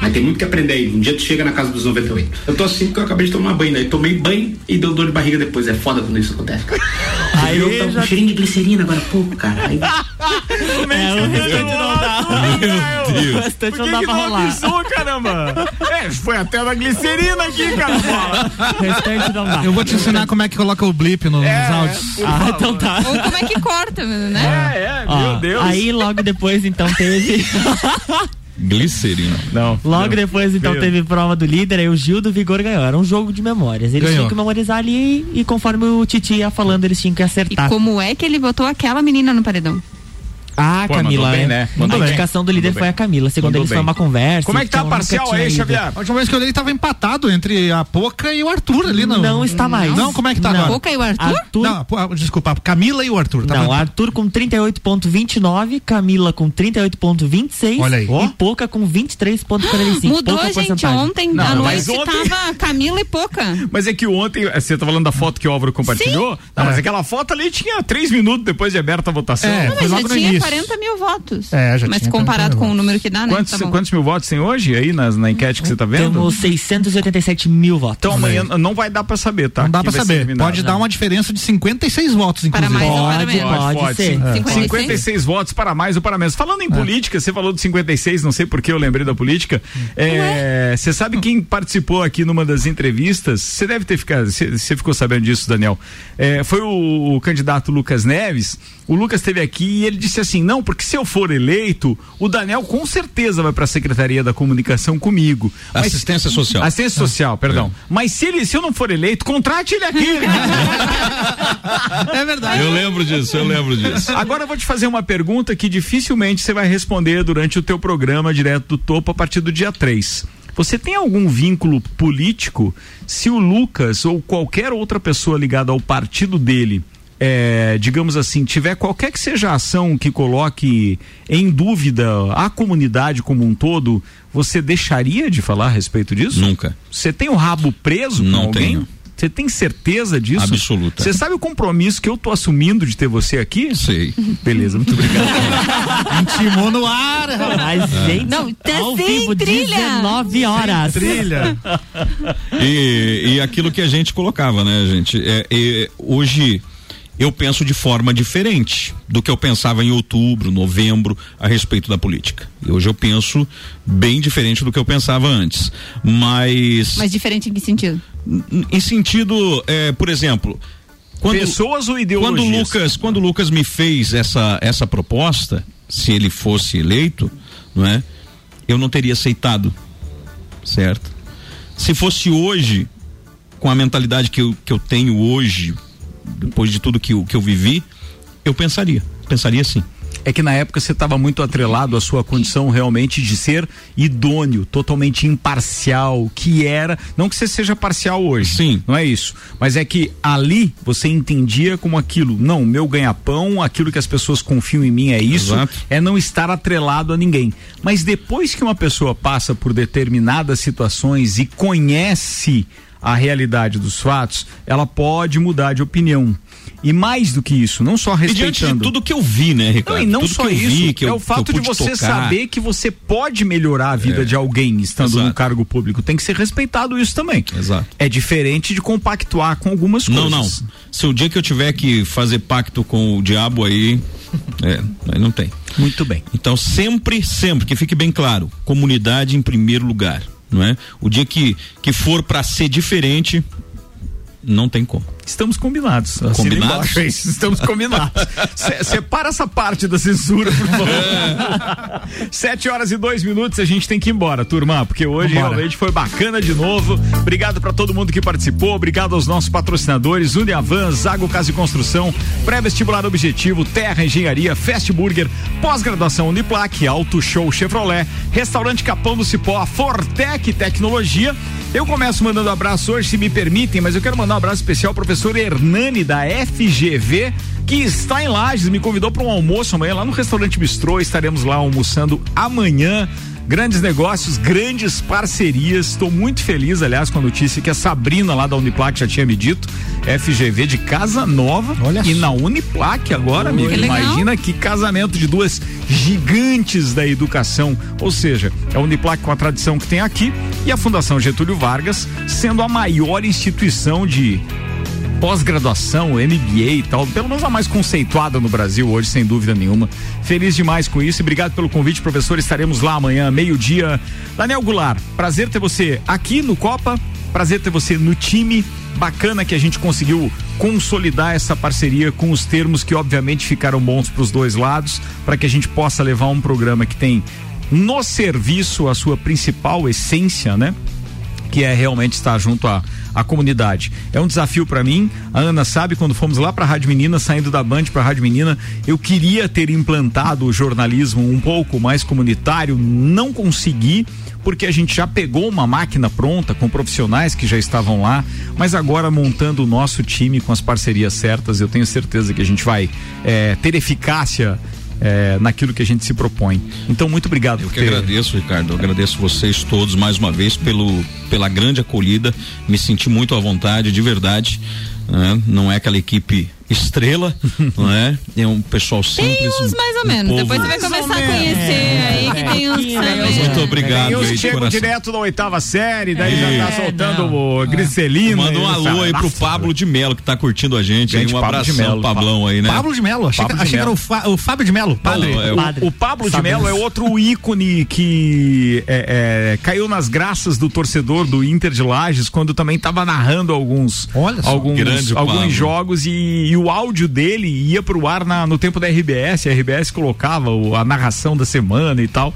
Mas tem muito que aprender aí. Um dia tu chega na casa dos 98. Eu tô assim porque eu acabei de tomar banho, né? Tomei banho e deu dor de barriga depois. É foda quando isso acontece, cara. Aí eu tava já- com cheirinho de glicerina agora há pouco, cara. Aí É, o restante não dá. Meu Deus. O restante Por não que dá que pra rolar. avisou, caramba? É, foi até na glicerina aqui, cara. Restante não dá. Eu vou te ensinar como é que coloca o blip no- É, nos áudios. Ah, favor. então tá. Ou como é que corta, né? É, é, Ó, meu Deus. Aí logo depois então teve. Glicerina. Não. Logo depois então Meu. teve prova do líder, aí o Gil do Vigor ganhou. Era um jogo de memórias. Eles Ganhou. tinham que memorizar ali e conforme o Titi ia falando, eles tinham que E acertar. como é que ele botou aquela menina no paredão? Ah, Pô, Camila. bem, é. né? A bem. indicação do líder Mandou foi a Camila. Segundo Mandou eles foi bem. uma conversa. Como é que tá a então parcial aí, ido. Xavier? A última vez que eu olhei tava empatado entre a Poca e o Arthur ali. No... Não está mais. Não, como é que tá Não. agora? Boca e o Arthur? Arthur, Não, pô, desculpa, Camila e o Arthur. Tava não. Arthur com 38.29, Camila com 38.26 Olha aí. e Poca com 23.45. Mudou, pouca gente. porcentagem. Ontem Não, à mas noite ontem- tava Camila e Poca. Mas é que ontem, eh, você tá falando da foto que o Álvaro compartilhou? Não, mas aquela foto ali tinha três minutos depois de aberta a votação. É, Não, foi mas logo já no tinha início. 40 mil votos. É, já Mas tinha 40 comparado com o número que dá, né? Quantos, Tá quantos mil votos tem hoje aí nas, na enquete que você tá vendo? Temos 687 mil votos. Então amanhã não vai dar pra saber, tá? Não dá Quem pra saber. Pode dar uma diferença de 56 votos, Para inclusive. mais ou para Pode, menos. pode, Pode, ser. É. 56? 56 votos para mais ou para menos. Falando em política, você falou de 56, não sei porque eu lembrei da política. É, Você sabe quem participou aqui numa das entrevistas? Você deve ter ficado, você você ficou sabendo disso, Daniel? É, foi o, o candidato Lucas Neves. O Lucas esteve aqui e ele disse assim: não, porque se eu for eleito, o Daniel com certeza vai para a Secretaria da Comunicação comigo. Mas- Assistência social. Assistência social, perdão. Mas se ele, se eu não for eleito, contrate ele aqui. É verdade. Eu lembro disso, eu lembro disso. Agora eu vou te fazer uma pergunta que dificilmente você vai responder durante o teu programa direto do topo a partir do dia 3. Você tem algum vínculo político se o Lucas ou qualquer outra pessoa ligada ao partido dele, é, digamos assim, tiver qualquer que seja a ação que coloque em dúvida a comunidade como um todo, você deixaria de falar a respeito disso? Nunca. Você tem o rabo preso com Não alguém? tenho. Você tem certeza disso? Absoluta. Você sabe o compromisso que eu tô assumindo de ter você aqui? Sei. Beleza, muito obrigado. Intimou no ar, rapaz. Mas, gente, Não, tá ao sem vivo, trilha. 19 horas. Trilha. E, e aquilo que a gente colocava, né, gente? É, é, hoje eu penso de forma diferente do que eu pensava em outubro, novembro, a respeito da política. E hoje eu penso bem diferente do que eu pensava antes. Mas, Mas diferente em que sentido? em sentido, é, por exemplo, quando, Pessoas ou quando o ideologias? Lucas, quando o Lucas me fez essa essa proposta, se ele fosse eleito, não é? Eu não teria aceitado, certo? Se fosse hoje, com a mentalidade que eu, que eu tenho hoje, depois de tudo que eu, que eu vivi, eu pensaria, pensaria sim. É que na época você estava muito atrelado à sua condição realmente de ser idôneo, totalmente imparcial, que era. Não que você seja parcial hoje. Sim. Não é isso. Mas é que ali você entendia como aquilo. Não, meu ganha-pão, aquilo que as pessoas confiam em mim é isso. Exato. É não estar atrelado a ninguém. Mas depois que uma pessoa passa por determinadas situações e conhece a realidade dos fatos, ela pode mudar de opinião. E mais do que isso, não só E respeitando. diante de tudo que eu vi, né, Ricardo? Não, e não Tudo só isso, vi, é o fato de você tocar. saber que você pode melhorar a vida de alguém estando Exato. num cargo público. Tem que ser respeitado isso também. Exato. É diferente de compactuar com algumas Não, coisas. não. Se o dia que eu tiver que fazer pacto com o diabo aí, é, aí não tem. Muito bem. Então sempre, sempre, que fique bem claro, comunidade em primeiro lugar, não é? O dia que que for para ser diferente, não tem como. Estamos combinados. Combinados? embaixo, é Estamos combinados. Se- Separa essa parte da censura, por favor. Sete horas e dois minutos, a gente tem que ir embora, turma, porque hoje Vambora. realmente foi bacana de novo. Obrigado para todo mundo que participou, obrigado aos nossos patrocinadores, Uniavan, Zago Casa e Construção, Pré-Vestibular Objetivo, Terra Engenharia, Fast Burger, Pós-Graduação Uniplac, Auto Show Chevrolet, Restaurante Capão do Cipó, Fortec Tecnologia. Eu começo mandando abraço hoje, se me permitem, mas eu quero mandar um abraço especial ao professor Hernani da FGV, que está em Lages, me convidou para um almoço amanhã lá no restaurante Bistrô. Estaremos lá almoçando amanhã. Grandes negócios, grandes parcerias. Estou muito feliz, aliás, com a notícia que a Sabrina lá da Uniplac já tinha me dito. FGV de Casa Nova Olha e só. na Uniplac agora, amigo. Imagina que casamento de duas gigantes da educação. Ou seja, é a Uniplac com a tradição que tem aqui e a Fundação Getúlio Vargas sendo a maior instituição de pós-graduação, MBA e tal, pelo menos a mais conceituada no Brasil hoje, sem dúvida nenhuma. Feliz demais com isso e obrigado pelo convite, professor. Estaremos lá amanhã, meio-dia. Daniel Goulart, prazer ter você aqui no Copa, prazer ter você no time. Bacana que a gente conseguiu consolidar essa parceria com os termos que obviamente ficaram bons para os dois lados, para que a gente possa levar um programa que tem no serviço a sua principal essência, né? Que é realmente estar junto à, à comunidade. É um desafio para mim. A Ana sabe, quando fomos lá para a Rádio Menina, saindo da Band para a Rádio Menina, eu queria ter implantado o jornalismo um pouco mais comunitário, não consegui porque a gente já pegou uma máquina pronta com profissionais que já estavam lá, mas agora montando o nosso time com as parcerias certas, eu tenho certeza que a gente vai é, ter eficácia é, naquilo que a gente se propõe. Então, muito obrigado. Eu que ter... agradeço, Ricardo. Eu agradeço vocês todos mais uma vez pelo, pela grande acolhida. Me senti muito à vontade, de verdade. Né? Não é aquela equipe estrela, não é? É um pessoal simples. Tem uns mais ou um menos. povo- Depois você vai começar a conhecer É. aí que tem uns que são Muito obrigado Tem uns aí que de chegam direto da oitava série, daí já tá É, soltando o glicelina. Manda um alô aí pro Pablo de Melo que tá curtindo a gente. Aí Gente, um Pablo de abração, Melo, Pablão aí, né? Pablo de Melo, achei, que- Pablo de achei que era o, Fa- o Fábio de Melo, padre. É o- O, o Pablo de Sabemos. Melo é outro ícone que é, é, caiu nas graças do torcedor do Inter de Lages quando também estava narrando alguns, Olha só, alguns, alguns jogos e, e o áudio dele ia pro ar na- no tempo da RBS. A RBS colocava o- a narração da semana e tal.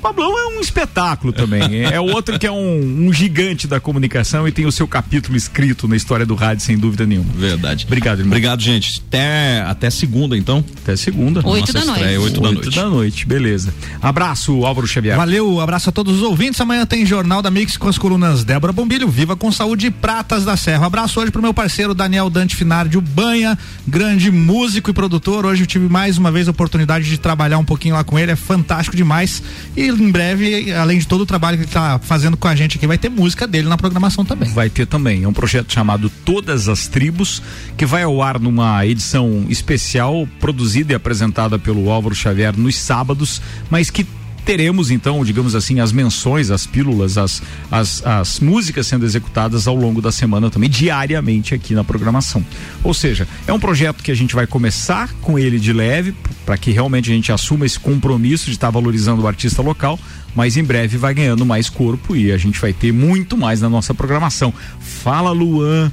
O Pablão é um espetáculo também. É outro que é um, um gigante da comunicação e tem o seu capítulo escrito na história do rádio, sem dúvida nenhuma. Verdade. Obrigado, irmão. Obrigado, gente. Até, até segunda, então. Até segunda. Oito Nossa da estreia, noite. Oito da Oito noite. da noite, beleza. Abraço, Álvaro Xavier. Valeu, abraço a todos os ouvintes. Amanhã tem Jornal da Mix com as colunas Débora Bombilho, Viva com Saúde e Pratas da Serra. Um abraço hoje pro meu parceiro Daniel Dante Finardi Banha, grande músico e produtor. Hoje eu tive mais uma vez a oportunidade de trabalhar um pouquinho lá com ele, é fantástico demais. E em breve, além de todo o trabalho que ele tá fazendo com a gente aqui, vai ter música dele na programação também. Vai ter também. É um projeto chamado Todas as Tribos, que vai ao ar numa edição especial produzida e apresentada pelo Álvaro Xavier nos sábados, mas que teremos então, digamos assim, as menções, as pílulas, as, as, as músicas sendo executadas ao longo da semana também, diariamente aqui na programação. Ou seja, é um projeto que a gente vai começar com ele de leve, para que realmente a gente assuma esse compromisso de estar valorizando o artista local, mas em breve vai ganhando mais corpo e a gente vai ter muito mais na nossa programação. Fala, Luan.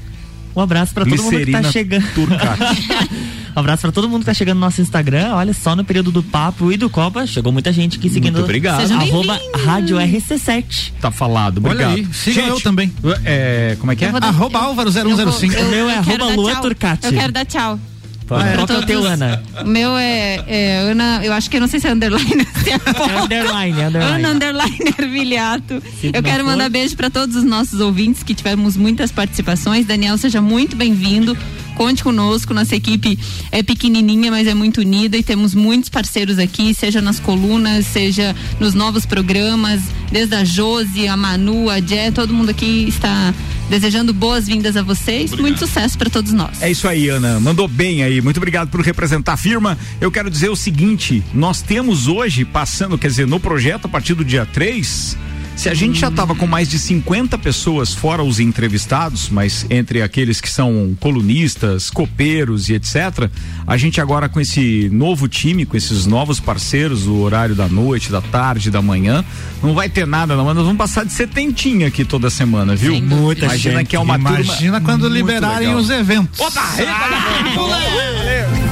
Um abraço pra todo mundo que tá chegando. Um abraço pra todo mundo que tá chegando no nosso Instagram. Olha só, no período do papo e do Copa, chegou muita gente aqui seguindo. Muito obrigado. Arroba Rádio RC7. Tá falado, Olha obrigado. aí, siga eu também. É, como é que é? Arroba Álvaro Eu vou- 0105. eu O meu é arroba tchau. Turcati. Eu quero dar tchau. Qual Pra que é o teu, Ana? O meu é, é Ana, eu acho que eu não sei se é underline. se é É underline, é underline. Ana Underline Ervilhato. Se Eu quero for- mandar beijo para todos os nossos ouvintes que tivemos muitas participações. Daniel, seja muito bem-vindo. Conte conosco, nossa equipe é pequenininha, mas é muito unida e temos muitos parceiros aqui, seja nas colunas, seja nos novos programas, desde a Josi, a Manu, a Jé, todo mundo aqui está desejando boas-vindas a vocês. Muito sucesso para todos nós. É isso aí, Ana. Mandou bem aí. Muito obrigado por representar a firma. Eu quero dizer o seguinte: nós temos hoje, passando, quer dizer, no projeto, a partir do dia 3. Se a gente já estava com mais de 50 pessoas, fora os entrevistados, mas entre aqueles que são colunistas, copeiros e etc., a gente agora com esse novo time, com esses novos parceiros, o horário da noite, da tarde, da manhã, não vai ter nada, não, mas nós vamos passar de setentinha aqui toda semana, viu? Muita Imagina gente. que é uma turma Imagina quando muito liberarem legal. os eventos. Opa, eita,